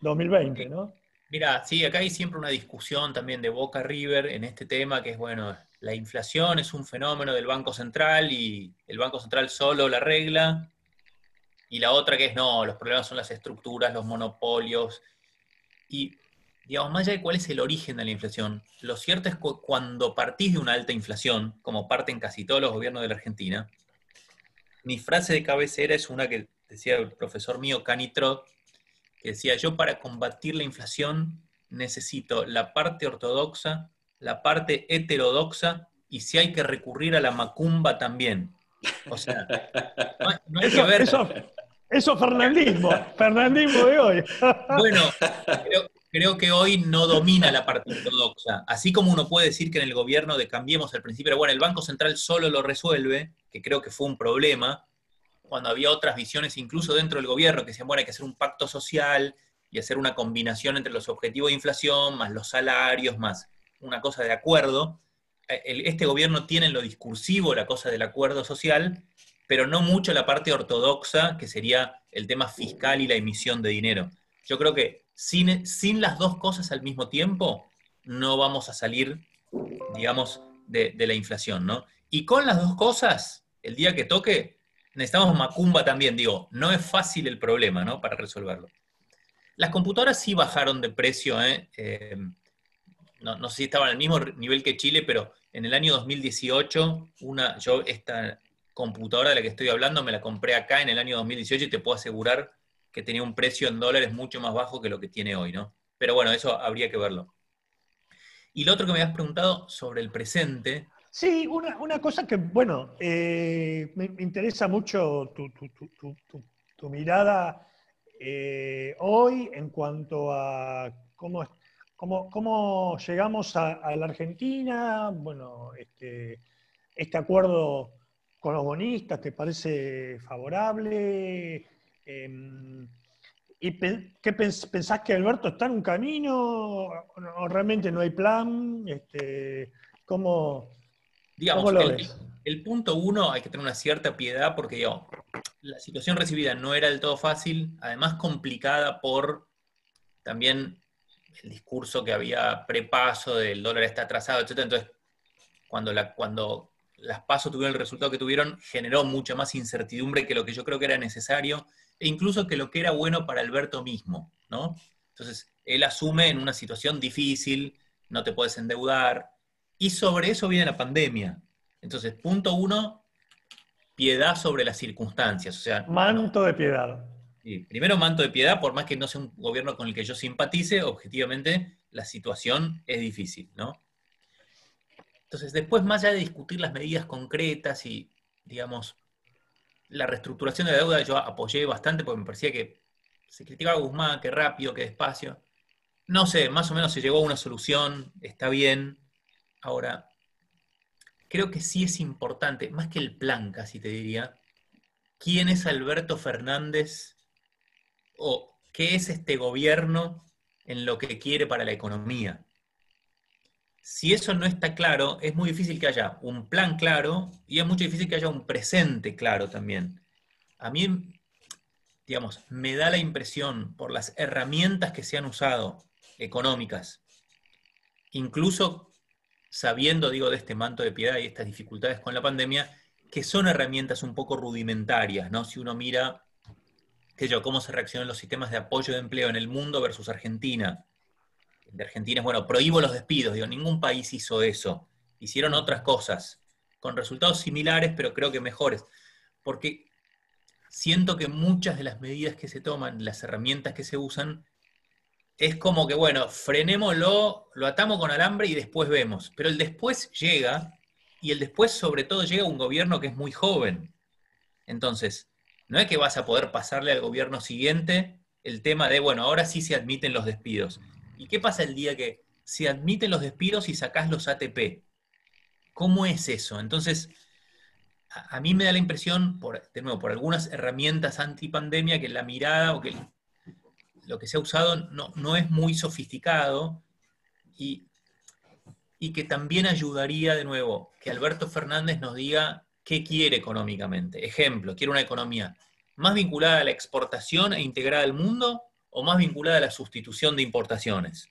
2020, no? Mira, sí, acá hay siempre una discusión también de Boca River en este tema, que es, bueno, la inflación es un fenómeno del Banco Central y el Banco Central solo la regla, y la otra que es, no, los problemas son las estructuras, los monopolios. Y, digamos, más allá de cuál es el origen de la inflación, lo cierto es que cuando partís de una alta inflación, como parten casi todos los gobiernos de la Argentina, mi frase de cabecera es una que decía el profesor mío, Canitrot, que decía, yo para combatir la inflación necesito la parte ortodoxa, la parte heterodoxa, y si hay que recurrir a la macumba también. O sea, no, hay que ver. Eso Fernandismo, Fernandismo de hoy. (laughs) Bueno, creo, que hoy no domina la parte ortodoxa. Así como uno puede decir que en el gobierno de Cambiemos al principio, bueno, el Banco Central solo lo resuelve, que creo que fue un problema, cuando había otras visiones incluso dentro del gobierno que decían, bueno, hay que hacer un pacto social y hacer una combinación entre los objetivos de inflación, más los salarios, más una cosa de acuerdo. Eh, este gobierno tiene en lo discursivo la cosa del acuerdo social, pero no mucho la parte ortodoxa, que sería el tema fiscal y la emisión de dinero. Yo creo que sin, sin las dos cosas al mismo tiempo, no vamos a salir, digamos, de, la inflación, ¿no? Y con las dos cosas, el día que toque, necesitamos Macumba también, digo, no es fácil el problema, ¿no? Para resolverlo. Las computadoras sí bajaron de precio, ¿eh? eh no, sé si estaban al mismo nivel que Chile, pero en el año 2018, una, yo esta, computadora de la que estoy hablando me la compré acá en el año 2018 y te puedo asegurar que tenía un precio en dólares mucho más bajo que lo que tiene hoy, ¿no? Pero bueno, eso habría que verlo. Y lo otro que me has preguntado sobre el presente. Sí, una, cosa que, bueno, eh, me, interesa mucho tu, mirada eh, hoy en cuanto a cómo, cómo, cómo llegamos a, la Argentina, bueno, este, este acuerdo con los bonistas? ¿Te parece favorable? Em, ¿Y qué pensás que Alberto está en un camino o, realmente no hay plan? Este, ¿Cómo, Digamos, el, punto uno hay que tener una cierta piedad porque la situación recibida no era del todo fácil, además complicada por también el discurso que había prepaso del dólar está atrasado, etc. Entonces, cuando, la, cuando las pasos tuvieron el resultado que tuvieron, generó mucha más incertidumbre que lo que yo creo que era necesario, e incluso que lo que era bueno para Alberto mismo, ¿no? Entonces, él asume en una situación difícil, no te puedes endeudar, y sobre eso viene la pandemia. Entonces, punto uno, piedad sobre las circunstancias. O sea, manto de piedad. primero manto de piedad, por más que no sea un gobierno con el que yo simpatice, objetivamente la situación es difícil, ¿no? Entonces, después, más allá de discutir las medidas concretas y, digamos, la reestructuración de la deuda, yo apoyé bastante porque me parecía que se criticaba a Guzmán, que rápido, que despacio. No sé, más o menos se llegó a una solución, está bien. Ahora, creo que sí es importante, más que el plan casi te diría, quién es Alberto Fernández o qué es este gobierno en lo que quiere para la economía. Si eso no está claro, es muy difícil que haya un plan claro y es mucho difícil que haya un presente claro también. A mí, digamos, me da la impresión por las herramientas que se han usado económicas, incluso sabiendo, digo, de este manto de piedad y estas dificultades con la pandemia, que son herramientas un poco rudimentarias, ¿no? Si uno mira, qué yo, cómo se reaccionan los sistemas de apoyo de empleo en el mundo versus Argentina. De Argentina es, bueno, prohíbo los despidos, digo, ningún país hizo eso. Hicieron otras cosas, con resultados similares, pero creo que mejores. Porque siento que muchas de las medidas que se toman, las herramientas que se usan, es como que, bueno, frenémoslo, lo atamos con alambre y después vemos. Pero el después llega, y el después sobre todo llega un gobierno que es muy joven. Entonces, no es que vas a poder pasarle al gobierno siguiente el tema de, bueno, ahora sí se admiten los despidos. ¿Y qué pasa el día que se admiten los despidos y sacás los ATP? ¿Cómo es eso? Entonces, a, mí me da la impresión, por, de nuevo, por algunas herramientas antipandemia, que la mirada o que lo que se ha usado no, es muy sofisticado y, y que también ayudaría de nuevo que Alberto Fernández nos diga qué quiere económicamente. Ejemplo, quiere una economía más vinculada a la exportación e integrada al mundo o más vinculada a la sustitución de importaciones.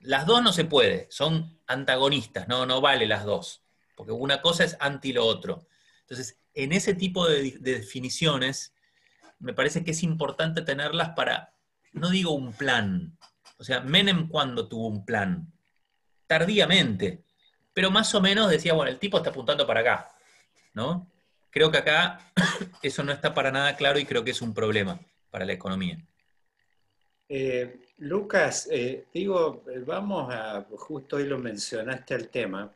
Las dos no se puede, son antagonistas, no, no vale las dos, porque una cosa es anti lo otro. Entonces, en ese tipo de definiciones, me parece que es importante tenerlas para, no digo un plan, o sea, Menem cuando tuvo un plan, tardíamente, pero más o menos decía, bueno, el tipo está apuntando para acá, ¿no? Creo que acá (coughs) eso no está para nada claro y creo que es un problema para la economía. Eh, Lucas, eh, digo, vamos a, justo hoy lo mencionaste el tema,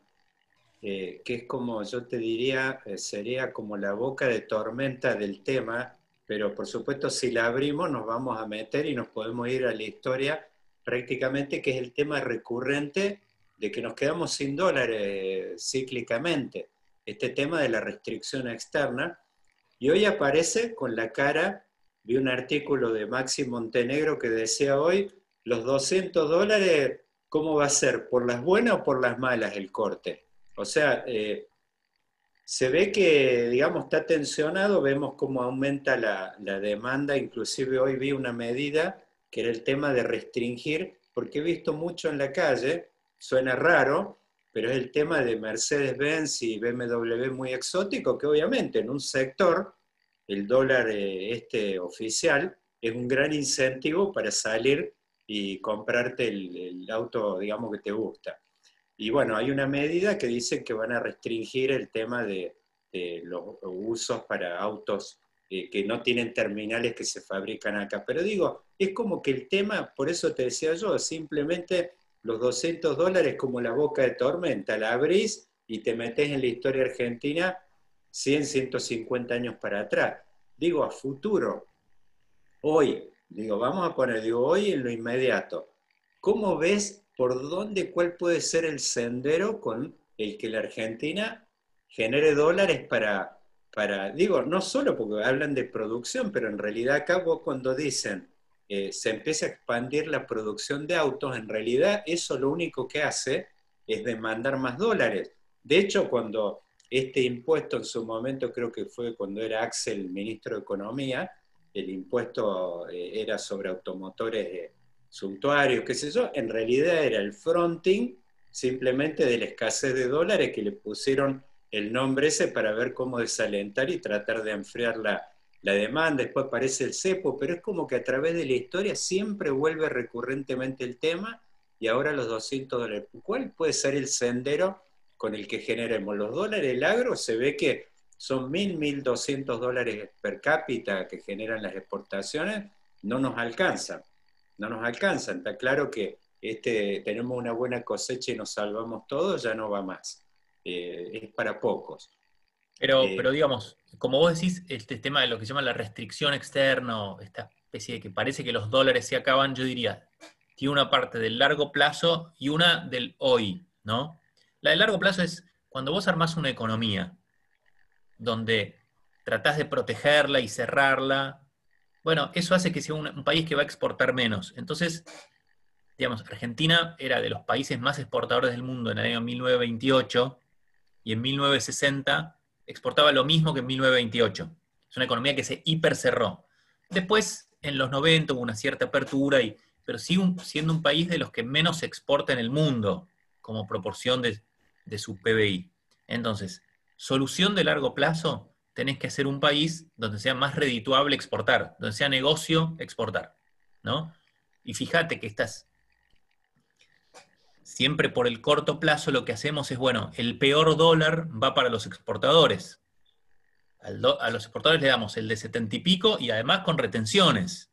eh, que es como, yo te diría, sería como la boca de tormenta del tema pero por supuesto si la abrimos nos vamos a meter y nos podemos ir a la historia prácticamente, que es el tema recurrente de que nos quedamos sin dólares cíclicamente, este tema de la restricción externa, y hoy aparece con la cara, vi un artículo de Maxi Montenegro que decía hoy, los 200 dólares, ¿cómo va a ser? ¿Por las buenas o por las malas el corte? O sea, eh, se ve que, digamos, está tensionado, vemos cómo aumenta la, demanda, inclusive hoy vi una medida que era el tema de restringir, porque he visto mucho en la calle, suena raro, pero es el tema de Mercedes-Benz y BMW muy exótico, que obviamente en un sector, el dólar eh, este oficial, es un gran incentivo para salir y comprarte el auto, digamos, que te gusta. Y bueno, hay una medida que dice que van a restringir el tema de, los usos para autos eh, que no tienen terminales que se fabrican acá. Pero digo, es como que el tema, por eso te decía yo, simplemente los 200 dólares como la boca de tormenta, la abrís y te metes en la historia argentina 100, 150 años para atrás. Digo, a futuro, hoy, digo, vamos a poner, digo, hoy en lo inmediato, ¿cómo ves por dónde, cuál puede ser el sendero con el que la Argentina genere dólares para, para digo, no solo porque hablan de producción, pero en realidad acá vos cuando dicen eh, se empieza a expandir la producción de autos, en realidad eso lo único que hace es demandar más dólares. De hecho, cuando este impuesto en su momento, creo que fue cuando era Axel ministro de Economía, el impuesto eh, era sobre automotores suntuarios, qué sé yo, en realidad era el fronting simplemente de la escasez de dólares que le pusieron el nombre ese para ver cómo desalentar y tratar de enfriar la, la demanda, después aparece el cepo, pero es como que a través de la historia siempre vuelve recurrentemente el tema y ahora los 200 dólares. ¿Cuál puede ser el sendero con el que generemos los dólares? El agro se ve que son 1.000, 1.200 dólares per cápita que generan las exportaciones, no nos alcanzan no nos alcanzan. Está claro que este, tenemos una buena cosecha y nos salvamos todos, ya no va más. Eh, es para pocos. Pero, eh, pero digamos, como vos decís, este tema de lo que se llama la restricción externa, esta especie de que parece que los dólares se acaban, yo diría, tiene una parte del largo plazo y una del hoy. ¿no? La de largo plazo es cuando vos armás una economía donde tratás de protegerla y cerrarla, bueno, eso hace que sea un, país que va a exportar menos. Entonces, digamos, Argentina era de los países más exportadores del mundo en el año 1928 y en 1960 exportaba lo mismo que en 1928. Es una economía que se hipercerró. Después, en los 90 hubo una cierta apertura, y, pero sigue siendo un país de los que menos exporta en el mundo como proporción de, de su PBI. Entonces, solución de largo plazo, tenés que hacer un país donde sea más redituable exportar, donde sea negocio exportar, ¿no? Y fíjate que estás siempre por el corto plazo lo que hacemos es, bueno, el peor dólar va para los exportadores. a los exportadores le damos el de setenta y pico y además con retenciones.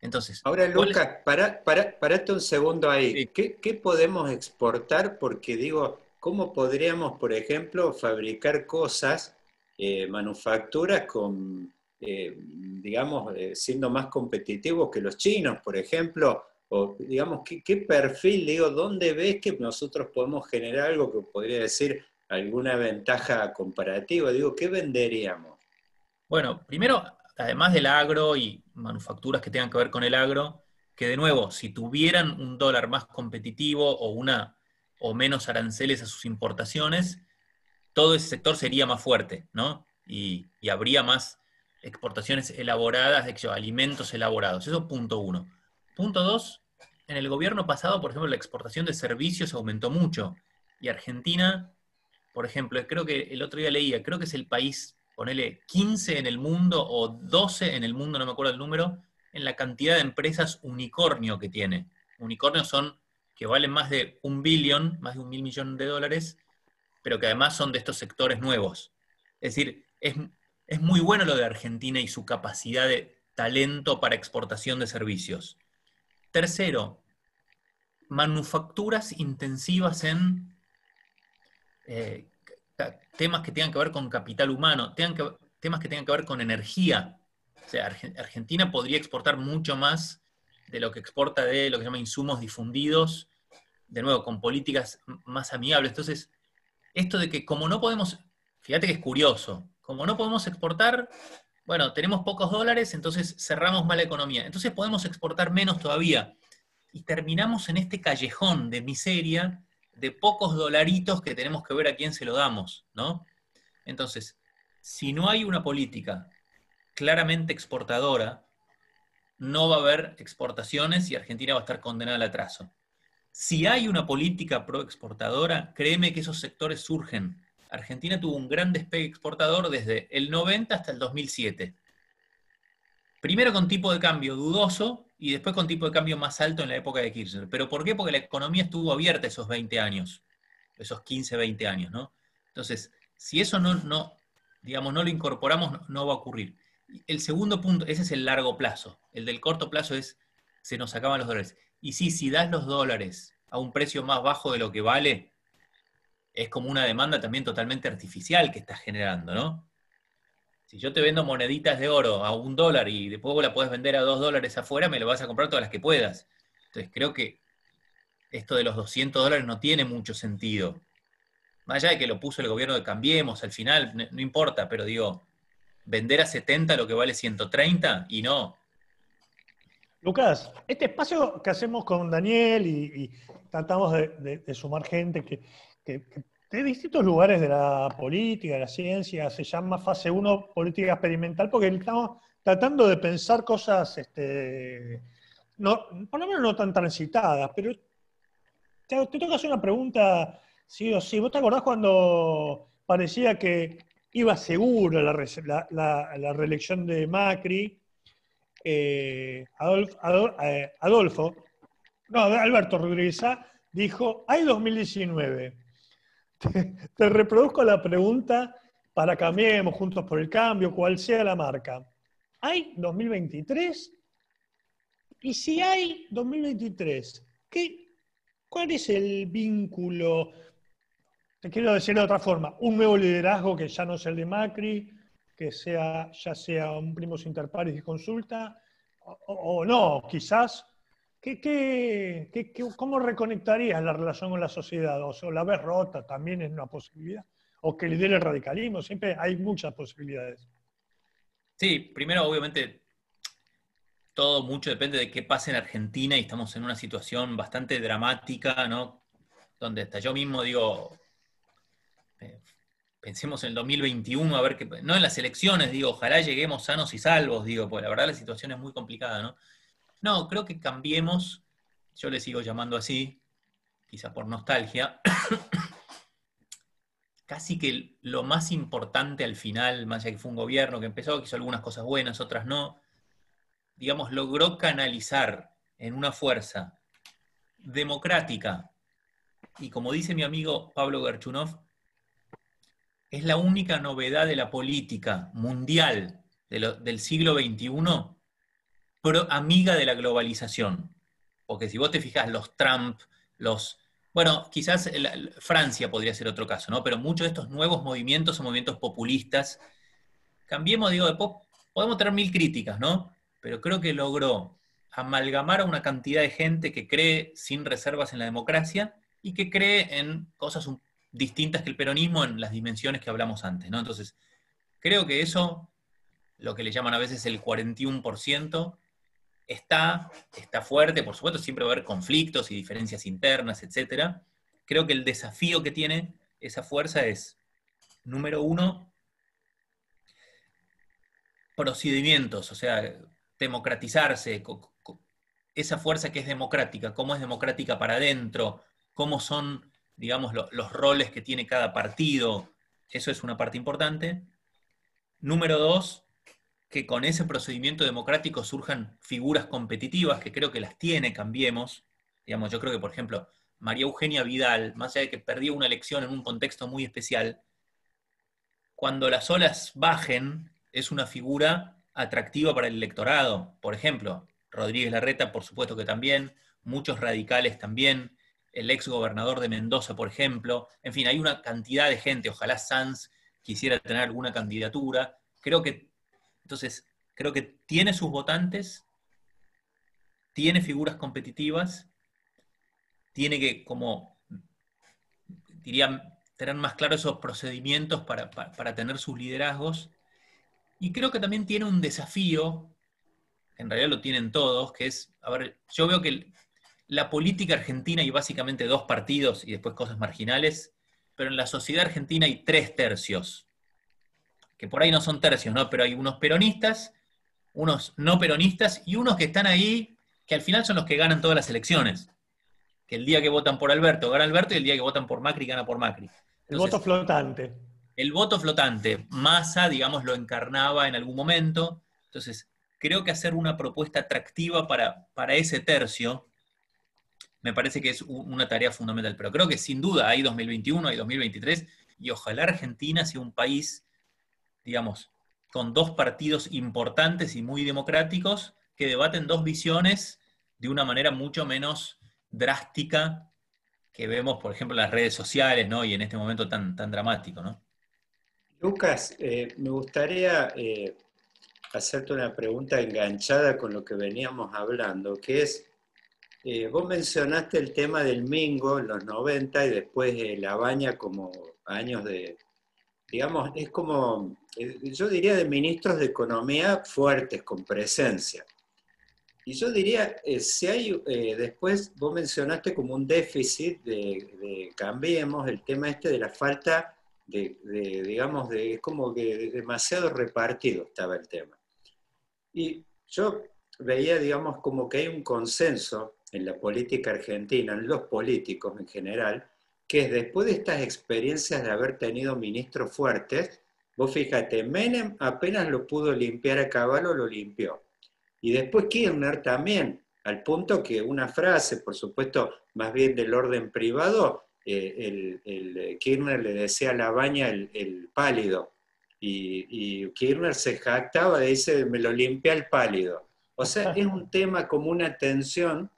Entonces, Ahora, Lucas, para, para, parate un segundo ahí. ¿Qué, ¿Qué podemos exportar? Porque digo, ¿cómo podríamos, por ejemplo, fabricar cosas eh, manufacturas con, eh, digamos, eh, siendo más competitivos que los chinos, por ejemplo, o digamos, ¿qué, perfil, digo, dónde ves que nosotros podemos generar algo que podría decir alguna ventaja comparativa? Digo, ¿qué venderíamos? Bueno, primero, además del agro y manufacturas que tengan que ver con el agro, que de nuevo, si tuvieran un dólar más competitivo o una o menos aranceles a sus importaciones, todo ese sector sería más fuerte, ¿no? Y, habría más exportaciones elaboradas, de alimentos elaborados. Eso punto uno. Punto dos, en el gobierno pasado, por ejemplo, la exportación de servicios aumentó mucho. Y Argentina, por ejemplo, creo que el otro día leía, creo que es el país, ponele 15 en el mundo o 12 en el mundo, no me acuerdo el número, en la cantidad de empresas unicornio que tiene. Unicornios son que valen más de un billón, más de un mil millón de dólares, pero que además son de estos sectores nuevos. Es decir, es, muy bueno lo de Argentina y su capacidad de talento para exportación de servicios. Tercero, manufacturas intensivas en eh, temas que tengan que ver con capital humano, temas que tengan que ver con energía. O sea, Argentina podría exportar mucho más de lo que exporta de lo que se llama insumos difundidos, de nuevo, con políticas más amigables. Entonces, esto de que como no podemos, fíjate que es curioso, como no podemos exportar, bueno, tenemos pocos dólares, entonces cerramos mala economía. Entonces podemos exportar menos todavía. Y terminamos en este callejón de miseria de pocos dolaritos que tenemos que ver a quién se lo damos, ¿no? Entonces, si no hay una política claramente exportadora, no va a haber exportaciones y Argentina va a estar condenada al atraso. Si hay una política pro-exportadora, créeme que esos sectores surgen. Argentina tuvo un gran despegue exportador desde el 90 hasta el 2007. Primero con tipo de cambio dudoso y después con tipo de cambio más alto en la época de Kirchner. ¿Pero por qué? Porque la economía estuvo abierta esos 20 años, esos 15, 20 años, ¿no? Entonces, si eso no, no digamos, no lo incorporamos, no va a ocurrir. El segundo punto, ese es el largo plazo. El del corto plazo es, se nos acaban los dólares. Y sí, si das los dólares a un precio más bajo de lo que vale, es como una demanda también totalmente artificial que estás generando, ¿no? Si yo te vendo moneditas de oro a un dólar y después vos la podés vender a dos dólares afuera, me lo vas a comprar todas las que puedas. Entonces creo que esto de los 200 dólares no tiene mucho sentido. Más allá de que lo puso el gobierno de Cambiemos, al final no importa, pero digo, vender a 70 lo que vale 130 y no, Lucas, este espacio que hacemos con Daniel y, tratamos de, sumar gente que, de distintos lugares de la política, de la ciencia, se llama fase 1 política experimental, porque estamos tratando de pensar cosas, este, no, por lo menos no tan transitadas, pero te, te que hacer una pregunta, sí o sí. ¿Vos te acordás cuando parecía que iba seguro la reelección de Macri? Eh, eh, Adolfo, no, Alberto Rodríguez dijo, hay 2019. (laughs) Te, reproduzco la pregunta para cambiemos juntos por el cambio, cual sea la marca. ¿Hay 2023? Y si hay 2023, ¿qué, ¿cuál es el vínculo? Te quiero decir de otra forma, un nuevo liderazgo que ya no es el de Macri, que sea, ya sea un primos inter pares y consulta, o, no, quizás cómo reconectarías la relación con la sociedad? ¿O la ves rota también es una posibilidad? ¿O que lidere el radicalismo? Siempre hay muchas posibilidades. Sí, primero obviamente todo mucho depende de qué pase en Argentina y estamos en una situación bastante dramática, ¿no? Donde hasta yo mismo digo, eh, pensemos en el 2021, a ver qué, no en las elecciones, digo, ojalá lleguemos sanos y salvos, digo, pues la verdad la situación es muy complicada, ¿no? No, creo que cambiemos, yo le sigo llamando así, quizá por nostalgia, (coughs) casi que lo más importante al final, más allá que fue un gobierno que empezó, que hizo algunas cosas buenas, otras no, digamos, logró canalizar en una fuerza democrática, y como dice mi amigo Pablo Gerchunov, es la única novedad de la política mundial del siglo XXI amiga de la globalización. Porque si vos te fijas, los Trump, los... Bueno, quizás Francia podría ser otro caso, ¿no? Pero muchos de estos nuevos movimientos son movimientos populistas. Cambiemos, digo, de podemos tener mil críticas, ¿no? Pero creo que logró amalgamar a una cantidad de gente que cree sin reservas en la democracia y que cree en cosas distintas que el peronismo en las dimensiones que hablamos antes, ¿no? Entonces, creo que eso, lo que le llaman a veces el 41%, está, está fuerte, por supuesto siempre va a haber conflictos y diferencias internas, etc. Creo que el desafío que tiene esa fuerza es, número uno, procedimientos, o sea, democratizarse, esa fuerza que es democrática, cómo es democrática para adentro, cómo son, digamos, los roles que tiene cada partido, eso es una parte importante. Número dos, que con ese procedimiento democrático surjan figuras competitivas, que creo que las tiene, cambiemos. Digamos, yo creo que, por ejemplo, María Eugenia Vidal, más allá de que perdió una elección en un contexto muy especial, cuando las olas bajen, es una figura atractiva para el electorado. Por ejemplo, Rodríguez Larreta, por supuesto que también, muchos radicales también, el ex gobernador de Mendoza, por ejemplo. En fin, hay una cantidad de gente, ojalá Sanz quisiera tener alguna candidatura. Creo que entonces, creo que tiene sus votantes, tiene figuras competitivas, tiene que, como diría, tener más claros esos procedimientos para, tener sus liderazgos. Y creo que también tiene un desafío, en realidad lo tienen todos, que es, a ver, yo veo que la política argentina hay básicamente dos partidos y después cosas marginales, pero en la sociedad argentina hay tres tercios que por ahí no son tercios, ¿no? Pero hay unos peronistas, unos no peronistas y unos que están ahí, que al final son los que ganan todas las elecciones. Que el día que votan por Alberto gana Alberto y el día que votan por Macri gana por Macri. el voto flotante. El voto flotante. Massa, digamos, lo encarnaba en algún momento. Entonces, creo que hacer una propuesta atractiva para, para ese tercio me parece que es una tarea fundamental. Pero creo que sin duda hay 2021, hay 2023, y ojalá Argentina sea un país digamos, con dos partidos importantes y muy democráticos que debaten dos visiones de una manera mucho menos drástica que vemos, por ejemplo, en las redes sociales, ¿no? Y en este momento tan, tan dramático, ¿no? Lucas, eh, me gustaría eh, hacerte una pregunta enganchada con lo que veníamos hablando, que es, eh, vos mencionaste el tema del Mingo en los 90 y después la baña como años de, digamos, es como, eh, yo diría de ministros de economía fuertes, con presencia. Y yo diría, eh, si hay, eh, después vos mencionaste como un déficit de, cambiemos, el tema este de la falta de, digamos, de, es como que demasiado repartido estaba el tema. Y yo veía, digamos, como que hay un consenso en la política argentina, en los políticos en general, que después de estas experiencias de haber tenido ministros fuertes, vos fíjate, Menem apenas lo pudo limpiar a caballo, lo limpió. Y después Kirchner también, al punto que una frase, por supuesto, más bien del orden privado, eh, el, el, Kirchner le decía a la baña el, pálido. Y, Kirchner se jactaba, dice, me lo limpia el pálido. O sea, es un tema como una tensión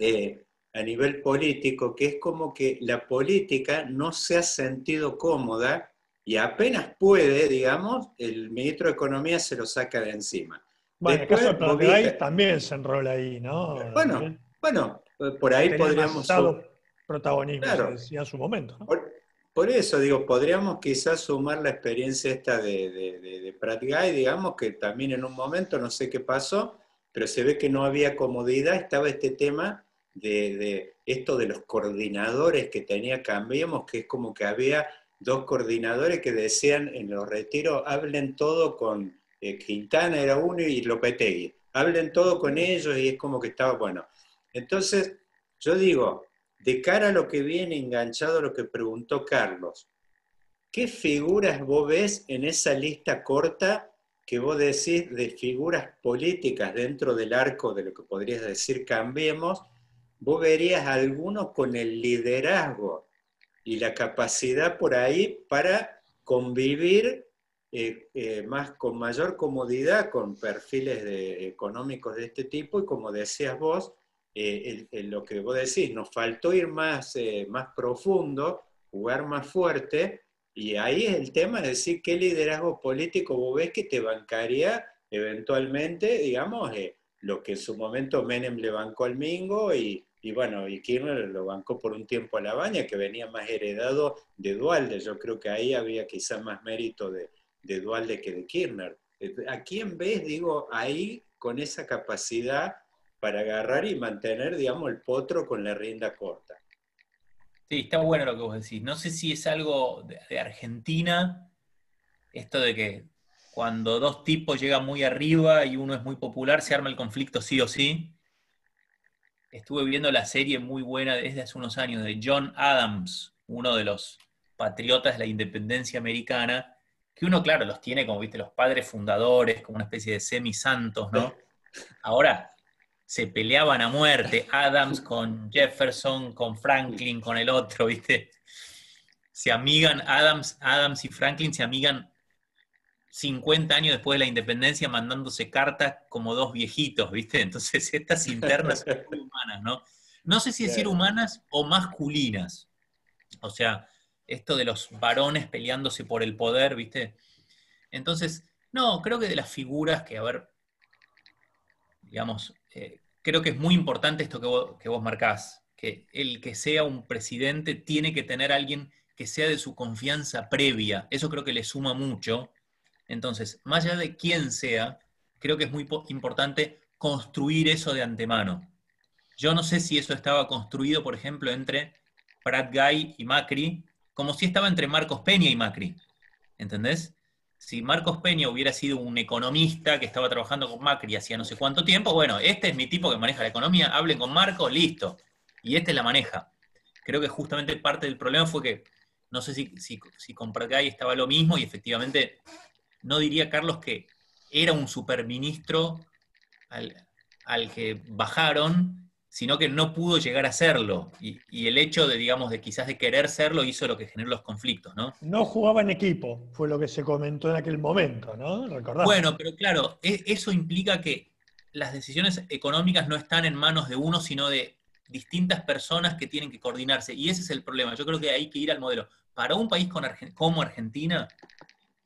eh, a nivel político, que es como que la política no se ha sentido cómoda y apenas puede, digamos, el ministro de Economía se lo saca de encima. Bueno, en el caso de también se enrola ahí, ¿no? Bueno, bueno, por ahí podríamos... protagonismo, claro. decía en su momento. ¿no? Por, eso digo, podríamos quizás sumar la experiencia esta de, de, de, Pratt Guy, digamos, que también en un momento, no sé qué pasó, pero se ve que no había comodidad, estaba este tema de, esto de los coordinadores que tenía Cambiemos, que es como que había dos coordinadores que decían en los retiros, hablen todo con eh, Quintana, era uno, y Lopetegui, hablen todo con ellos, y es como que estaba, bueno. Entonces, yo digo, de cara a lo que viene enganchado lo que preguntó Carlos, ¿qué figuras vos ves en esa lista corta que vos decís de figuras políticas dentro del arco de lo que podrías decir cambiemos? Vos verías algunos con el liderazgo y la capacidad por ahí para convivir eh, eh, más, con mayor comodidad con perfiles económicos de este tipo y como decías vos, eh, lo que vos decís, nos faltó ir más, eh, más profundo, jugar más fuerte, y ahí es el tema de decir qué liderazgo político vos ves que te bancaría eventualmente, digamos, eh, lo que en su momento Menem le bancó al Mingo y, y, bueno, y Kirchner lo bancó por un tiempo a la baña, que venía más heredado de Dualde. Yo creo que ahí había quizás más mérito de, de Dualde que de Kirchner. ¿A quién ves, digo, ahí con esa capacidad para agarrar y mantener, digamos, el potro con la rienda corta. Sí, está bueno lo que vos decís. No sé si es algo de, Argentina, esto de que cuando dos tipos llegan muy arriba y uno es muy popular, se arma el conflicto sí o sí. Estuve viendo la serie muy buena desde hace unos años de John Adams, uno de los patriotas de la independencia americana, que uno, claro, los tiene como, viste, los padres fundadores, como una especie de semisantos, ¿no? (laughs) Ahora, se peleaban a muerte, Adams con Jefferson, con Franklin, con el otro, ¿viste? Se amigan, Adams, Adams y Franklin se amigan 50 años después de la independencia mandándose cartas como dos viejitos, ¿viste? Entonces (laughs) estas internas son muy humanas, ¿no? No sé si decir humanas o masculinas. O sea, esto de los varones peleándose por el poder, ¿viste? Entonces, no, creo que de las figuras que, a ver, digamos, eh, creo que es muy importante esto que vos, que vos marcás, que el que sea un presidente tiene que tener a alguien que sea de su confianza previa. Eso creo que le suma mucho. Entonces, más allá de quién sea, creo que es muy importante construir eso de antemano. Yo no sé si eso estaba construido, por ejemplo, entre Pratt Guy y Macri, como si estaba entre Marcos Peña y Macri. ¿Entendés? si Marcos Peña hubiera sido un economista que estaba trabajando con Macri hacía no sé cuánto tiempo, bueno, este es mi tipo que maneja la economía, hablen con Marcos, listo. Y este la maneja. Creo que justamente parte del problema fue que, no sé si, si, con Pratgay estaba lo mismo y efectivamente no diría Carlos que era un superministro al, al que bajaron, sino que no pudo llegar a serlo. Y, el hecho de, digamos, de quizás de querer serlo hizo lo que generó los conflictos, ¿no? No jugaba en equipo, fue lo que se comentó en aquel momento, ¿no? Bueno, pero claro, e, eso implica que las decisiones económicas no están en manos de uno, sino de distintas personas que tienen que coordinarse. Y ese es el problema. Yo creo que hay que ir al modelo. Para un país como Argentina,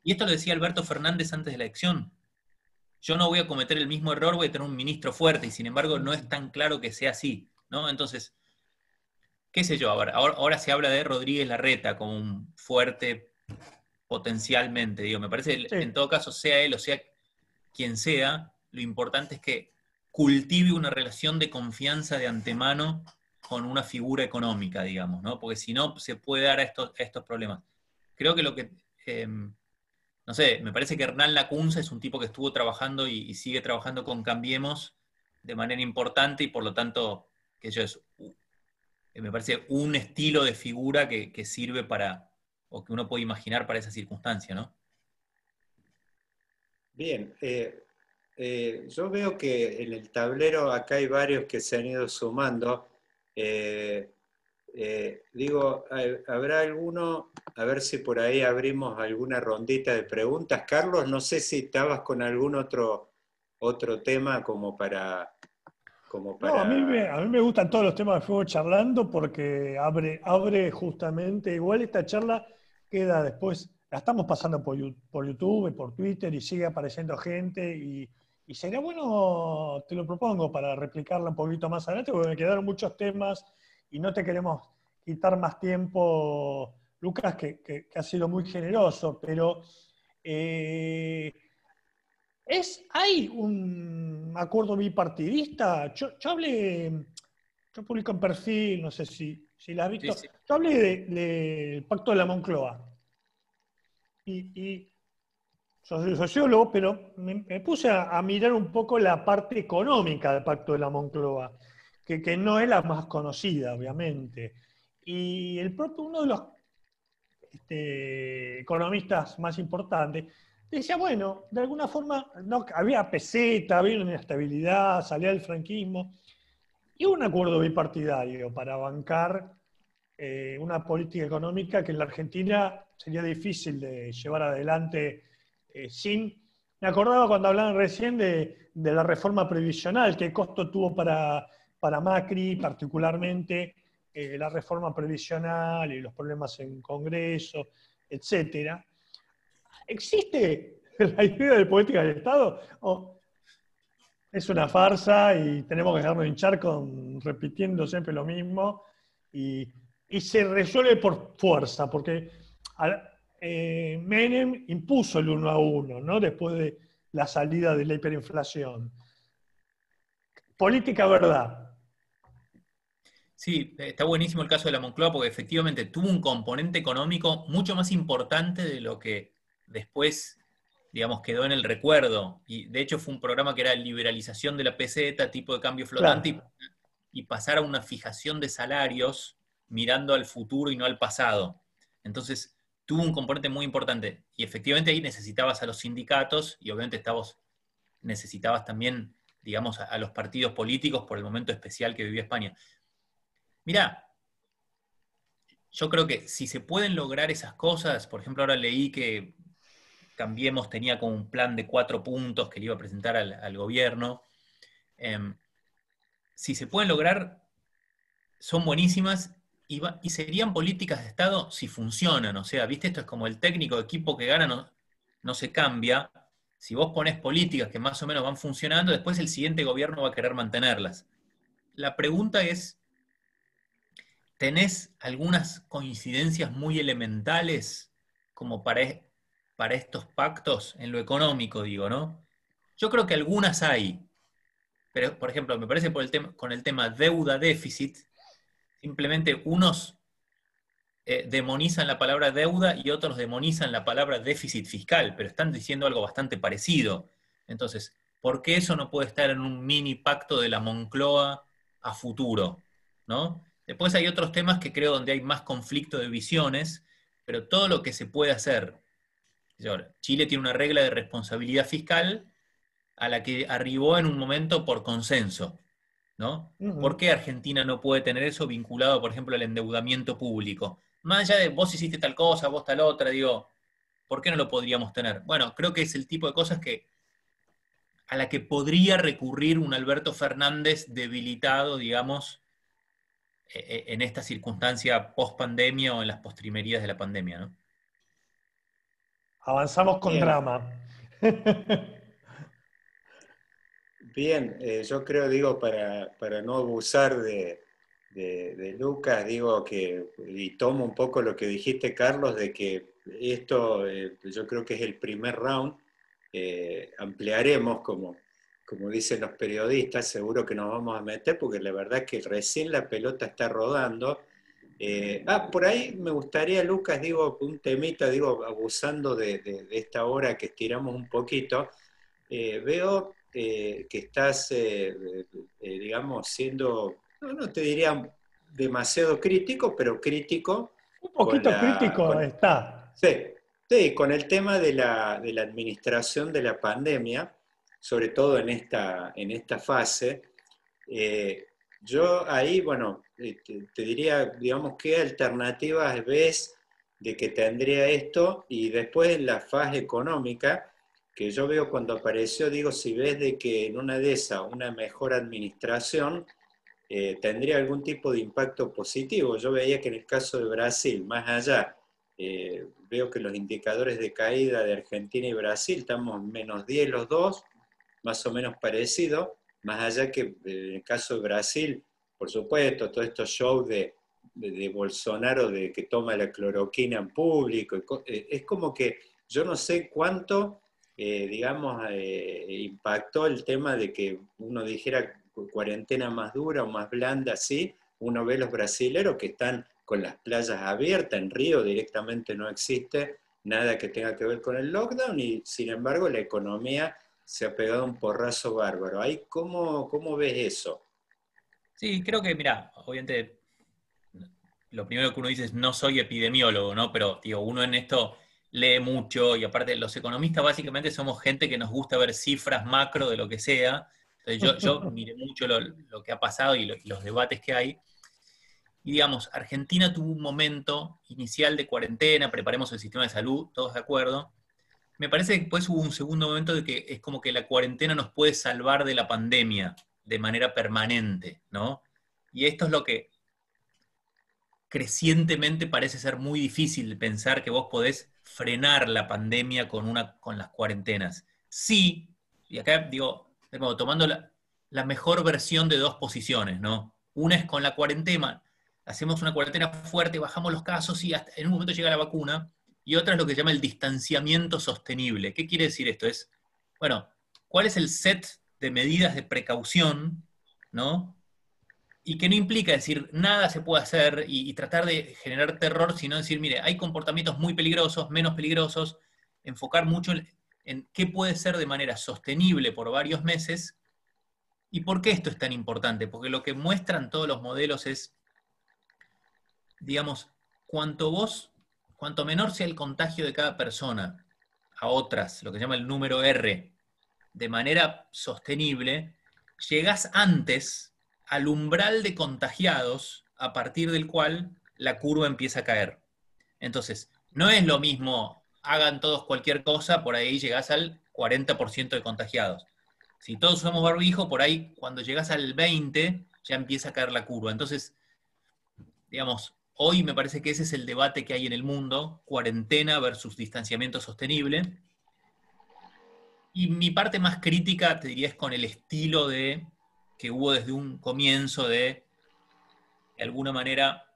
y esto lo decía Alberto Fernández antes de la elección, yo no voy a cometer el mismo error, voy a tener un ministro fuerte, y sin embargo no es tan claro que sea así, ¿no? Entonces, qué sé yo, ahora, ahora se habla de Rodríguez Larreta como un fuerte potencialmente, digo, me parece, en todo caso, sea él o sea quien sea, lo importante es que cultive una relación de confianza de antemano con una figura económica, digamos, ¿no? Porque si no, se puede dar a estos, estos problemas. Creo que lo que... Em, no sé, me parece que Hernán Lacunza es un tipo que estuvo trabajando y, sigue trabajando con Cambiemos de manera importante y por lo tanto, que yo es, eh, me parece un estilo de figura que, sirve para, o que uno puede imaginar para esa circunstancia, ¿no? Bien, eh, eh, yo veo que en el tablero acá hay varios que se han ido sumando. Digo, ¿habrá alguno? A ver si por ahí abrimos alguna rondita de preguntas. Carlos, no sé si estabas con algún otro, otro tema como para... Como para... No, a mí, me, a mí me gustan todos los temas de fuego charlando porque abre, abre justamente, igual esta charla queda después, la estamos pasando por, por YouTube y por Twitter y sigue apareciendo gente y, y sería bueno, te lo propongo para replicarla un poquito más adelante, porque me quedaron muchos temas y no te queremos quitar más tiempo, Lucas, que, ha sido muy generoso, pero eh, ¿es, ¿hay un acuerdo bipartidista? Yo, hablé, yo publico en perfil, no sé si, si la has visto, yo hablé del pacto de la Moncloa. Y, soy sociólogo, pero me, puse a, mirar un poco la parte económica del pacto de la Moncloa, que, no es la más conocida, obviamente. Y el propio, uno de los este, economistas más importantes decía, bueno, de alguna forma había peseta, había una inestabilidad, salía el franquismo, y un acuerdo bipartidario para bancar eh, una política económica que en la Argentina sería difícil de llevar adelante eh, sin... Me acordaba cuando hablaban recién de, de, la reforma previsional, qué costo tuvo para, para Macri particularmente eh, la reforma previsional y los problemas en Congreso, etc. ¿Existe la idea de política del Estado? ¿O es una farsa y tenemos que dejarnos hinchar con repitiendo siempre lo mismo? Y, se resuelve por fuerza, porque eh, Menem impuso el uno a uno, ¿no? Después de la salida de la hiperinflación. Política verdad. Sí, está buenísimo el caso de la Moncloa porque efectivamente tuvo un componente económico mucho más importante de lo que después, digamos, quedó en el recuerdo. Y de hecho fue un programa que era liberalización de la peseta, tipo de cambio flotante, y, pasar a una fijación de salarios mirando al futuro y no al pasado. Entonces, tuvo un componente muy importante. Y efectivamente ahí necesitabas a los sindicatos y obviamente estabas, necesitabas también, digamos, a los partidos políticos por el momento especial que vivía España. Mirá, yo creo que si se pueden lograr esas cosas, por ejemplo, ahora leí que Cambiemos tenía como un plan de cuatro puntos que le iba a presentar al, gobierno. Em, si se pueden lograr, son buenísimas y, serían políticas de Estado si funcionan. O sea, viste, esto es como el técnico de equipo que gana no, no se cambia. Si vos pones políticas que más o menos van funcionando, después el siguiente gobierno va a querer mantenerlas. La pregunta es, ¿Tenés algunas coincidencias muy elementales como para, e, para estos pactos en lo económico, digo, ¿no? Yo creo que algunas hay, pero por ejemplo, me parece con el tema deuda-déficit, simplemente unos eh, demonizan la palabra deuda y otros demonizan la palabra déficit fiscal, pero están diciendo algo bastante parecido. Entonces, ¿por qué eso no puede estar en un mini pacto de la Moncloa a futuro? ¿no? Después hay otros temas que creo donde hay más conflicto de visiones, pero todo lo que se puede hacer. Chile tiene una regla de responsabilidad fiscal a la que arribó en un momento por consenso. ¿no? ¿Por qué Argentina no puede tener eso vinculado, por ejemplo, al endeudamiento público? Más allá de vos hiciste tal cosa, vos tal otra, digo, ¿por qué no lo podríamos tener? Bueno, creo que es el tipo de cosas que a la que podría recurrir un Alberto Fernández debilitado, digamos, en esta circunstancia post pandemia o en las postrimerías de la pandemia, ¿no? Avanzamos con drama. (laughs) Bien, eh, yo creo, digo, para, no abusar de, Lucas, digo que, y tomo un poco lo que dijiste, Carlos, de que esto, eh, yo creo que es el primer round, eh, ampliaremos como como dicen los periodistas, seguro que nos vamos a meter porque la verdad es que recién la pelota está rodando. Eh, ah, por ahí me gustaría, Lucas, digo, un temita, digo, abusando de, esta hora que estiramos un poquito, eh, veo eh, que estás, digamos, siendo, no, te diría demasiado crítico, pero crítico. Un poquito crítico está. Sí, sí, con el tema de la, de la administración de la pandemia sobre todo en esta, en esta fase. Eh, yo ahí, bueno, eh, te, diría, digamos, qué alternativas ves de que tendría esto y después la fase económica, que yo veo cuando apareció, digo, si ves de que en una de esas una mejor administración eh, tendría algún tipo de impacto positivo. Yo veía que en el caso de Brasil, más allá, veo que los indicadores de caída de Argentina y Brasil estamos menos 10 los dos, más o menos parecido, más allá que en el caso de Brasil, por supuesto, todos estos shows de, de, Bolsonaro de que toma la cloroquina en público, eh, es como que yo no sé cuánto, eh, digamos, eh, impactó el tema de que uno dijera cuarentena más dura o más blanda, así, uno ve los brasileros que están con las playas abiertas, en Río directamente no existe nada que tenga que ver con el lockdown y sin embargo la economía se ha pegado un porrazo bárbaro. ¿cómo, ¿Cómo ves eso? Sí, creo que, mira, obviamente lo primero que uno dice es no soy epidemiólogo, ¿no? Pero digo, uno en esto lee mucho y aparte los economistas básicamente somos gente que nos gusta ver cifras macro de lo que sea. Entonces yo, yo (laughs) miré mucho lo, que ha pasado y, y los debates que hay. Y digamos, Argentina tuvo un momento inicial de cuarentena, preparemos el sistema de salud, todos de acuerdo. Me parece que después hubo un segundo momento de que es como que la cuarentena nos puede salvar de la pandemia de manera permanente, ¿no? Y esto es lo que crecientemente parece ser muy difícil pensar que vos podés frenar la pandemia con, una, con las cuarentenas. Sí, y acá digo, tomando la, mejor versión de dos posiciones, ¿no? Una es con la cuarentena, hacemos una cuarentena fuerte, bajamos los casos y hasta en un momento llega la vacuna, y otra es lo que se llama el distanciamiento sostenible. ¿Qué quiere decir esto? Es, bueno, ¿cuál es el set de medidas de precaución, ¿no? Y que no implica decir nada se puede hacer y, tratar de generar terror, sino decir, mire, hay comportamientos muy peligrosos, menos peligrosos, enfocar mucho en qué puede ser de manera sostenible por varios meses. ¿Y por qué esto es tan importante? Porque lo que muestran todos los modelos es digamos, cuanto vos, cuanto menor sea el contagio de cada persona a otras, lo que se llama el número R, de manera sostenible, llegás antes al umbral de contagiados a partir del cual la curva empieza a caer. Entonces, no es lo mismo, hagan todos cualquier cosa, por ahí llegás al 40% de contagiados. Si todos usamos barbijo, por ahí cuando llegas al 20 ya empieza a caer la curva. Entonces, digamos, Hoy me parece que ese es el debate que hay en el mundo, cuarentena versus distanciamiento sostenible. Y mi parte más crítica, te diría, es con el estilo de que hubo desde un comienzo de, de alguna manera,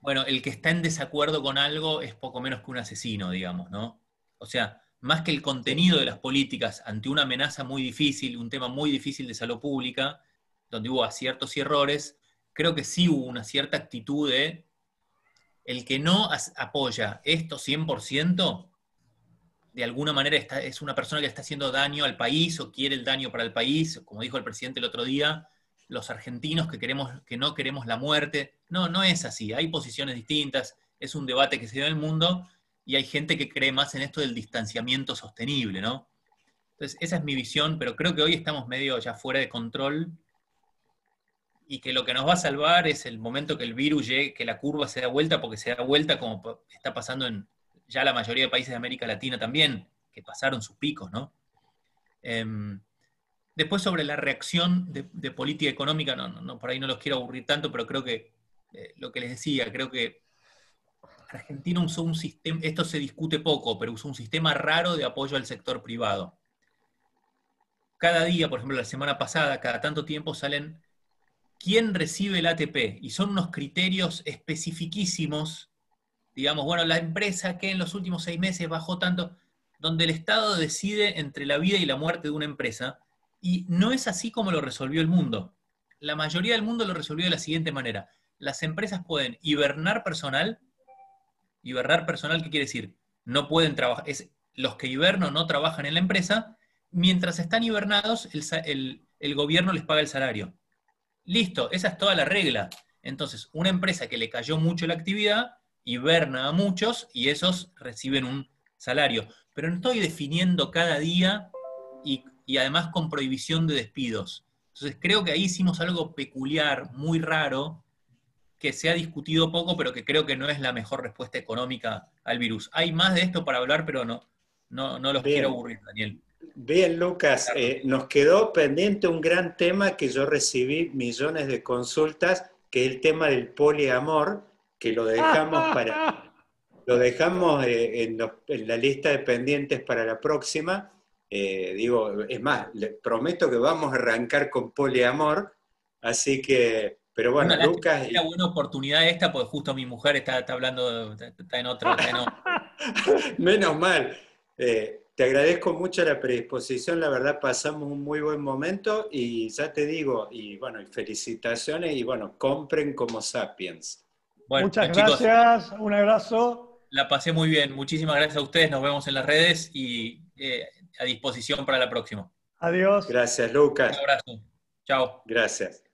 bueno, el que está en desacuerdo con algo es poco menos que un asesino, digamos, ¿no? O sea, más que el contenido de las políticas ante una amenaza muy difícil, un tema muy difícil de salud pública, donde hubo aciertos y errores, creo que sí hubo una cierta actitud de el que no apoya esto 100%, de alguna manera es una persona que está haciendo daño al país o quiere el daño para el país, como dijo el presidente el otro día, los argentinos que, queremos, que no queremos la muerte. No, no es así, hay posiciones distintas, es un debate que se da en el mundo y hay gente que cree más en esto del distanciamiento sostenible, ¿no? Entonces, esa es mi visión, pero creo que hoy estamos medio ya fuera de control y que lo que nos va a salvar es el momento que el virus llegue, que la curva se da vuelta, porque se da vuelta como está pasando en ya la mayoría de países de América Latina también, que pasaron sus picos, ¿no? Em, después sobre la reacción de, política económica, no, no, por ahí no los quiero aburrir tanto, pero creo que eh, lo que les decía, creo que Argentina usó un sistema, esto se discute poco, pero usó un sistema raro de apoyo al sector privado. Cada día, por ejemplo, la semana pasada, cada tanto tiempo salen quién recibe el ATP. Y son unos criterios especificísimos, digamos, bueno, la empresa que en los últimos seis meses bajó tanto, donde el Estado decide entre la vida y la muerte de una empresa, y no es así como lo resolvió el mundo. La mayoría del mundo lo resolvió de la siguiente manera. Las empresas pueden hibernar personal. Hibernar personal, ¿qué quiere decir? No pueden trabajar, es los que hibernan no trabajan en la empresa, mientras están hibernados, el gobierno les paga el salario. Listo, esa es toda la regla. Entonces, una empresa que le cayó mucho la actividad, hiberna a muchos y esos reciben un salario. Pero no estoy definiendo cada día y, además con prohibición de despidos. Entonces, creo que ahí hicimos algo peculiar, muy raro, que se ha discutido poco, pero que creo que no es la mejor respuesta económica al virus. Hay más de esto para hablar, pero no, no, no los quiero aburrir, Daniel. Bien, Lucas, eh, nos quedó pendiente un gran tema que yo recibí millones de consultas, que es el tema del poliamor, que lo dejamos (laughs) para lo dejamos eh, en, la lista de pendientes para la próxima. Eh, digo, es más, les prometo que vamos a arrancar con poliamor, así que, pero bueno, Lucas... Es una buena oportunidad esta, porque justo mi mujer está, hablando, está en otro... (laughs) Menos mal. Eh, te agradezco mucho la predisposición, la verdad pasamos un muy buen momento y ya te digo, y bueno, felicitaciones y bueno, compren como Sapiens. Muchas gracias, un abrazo. La pasé muy bien, muchísimas gracias a ustedes, nos vemos en las redes y eh, a disposición para la próxima. Adiós. Gracias, Lucas. Un abrazo. Chao. Gracias.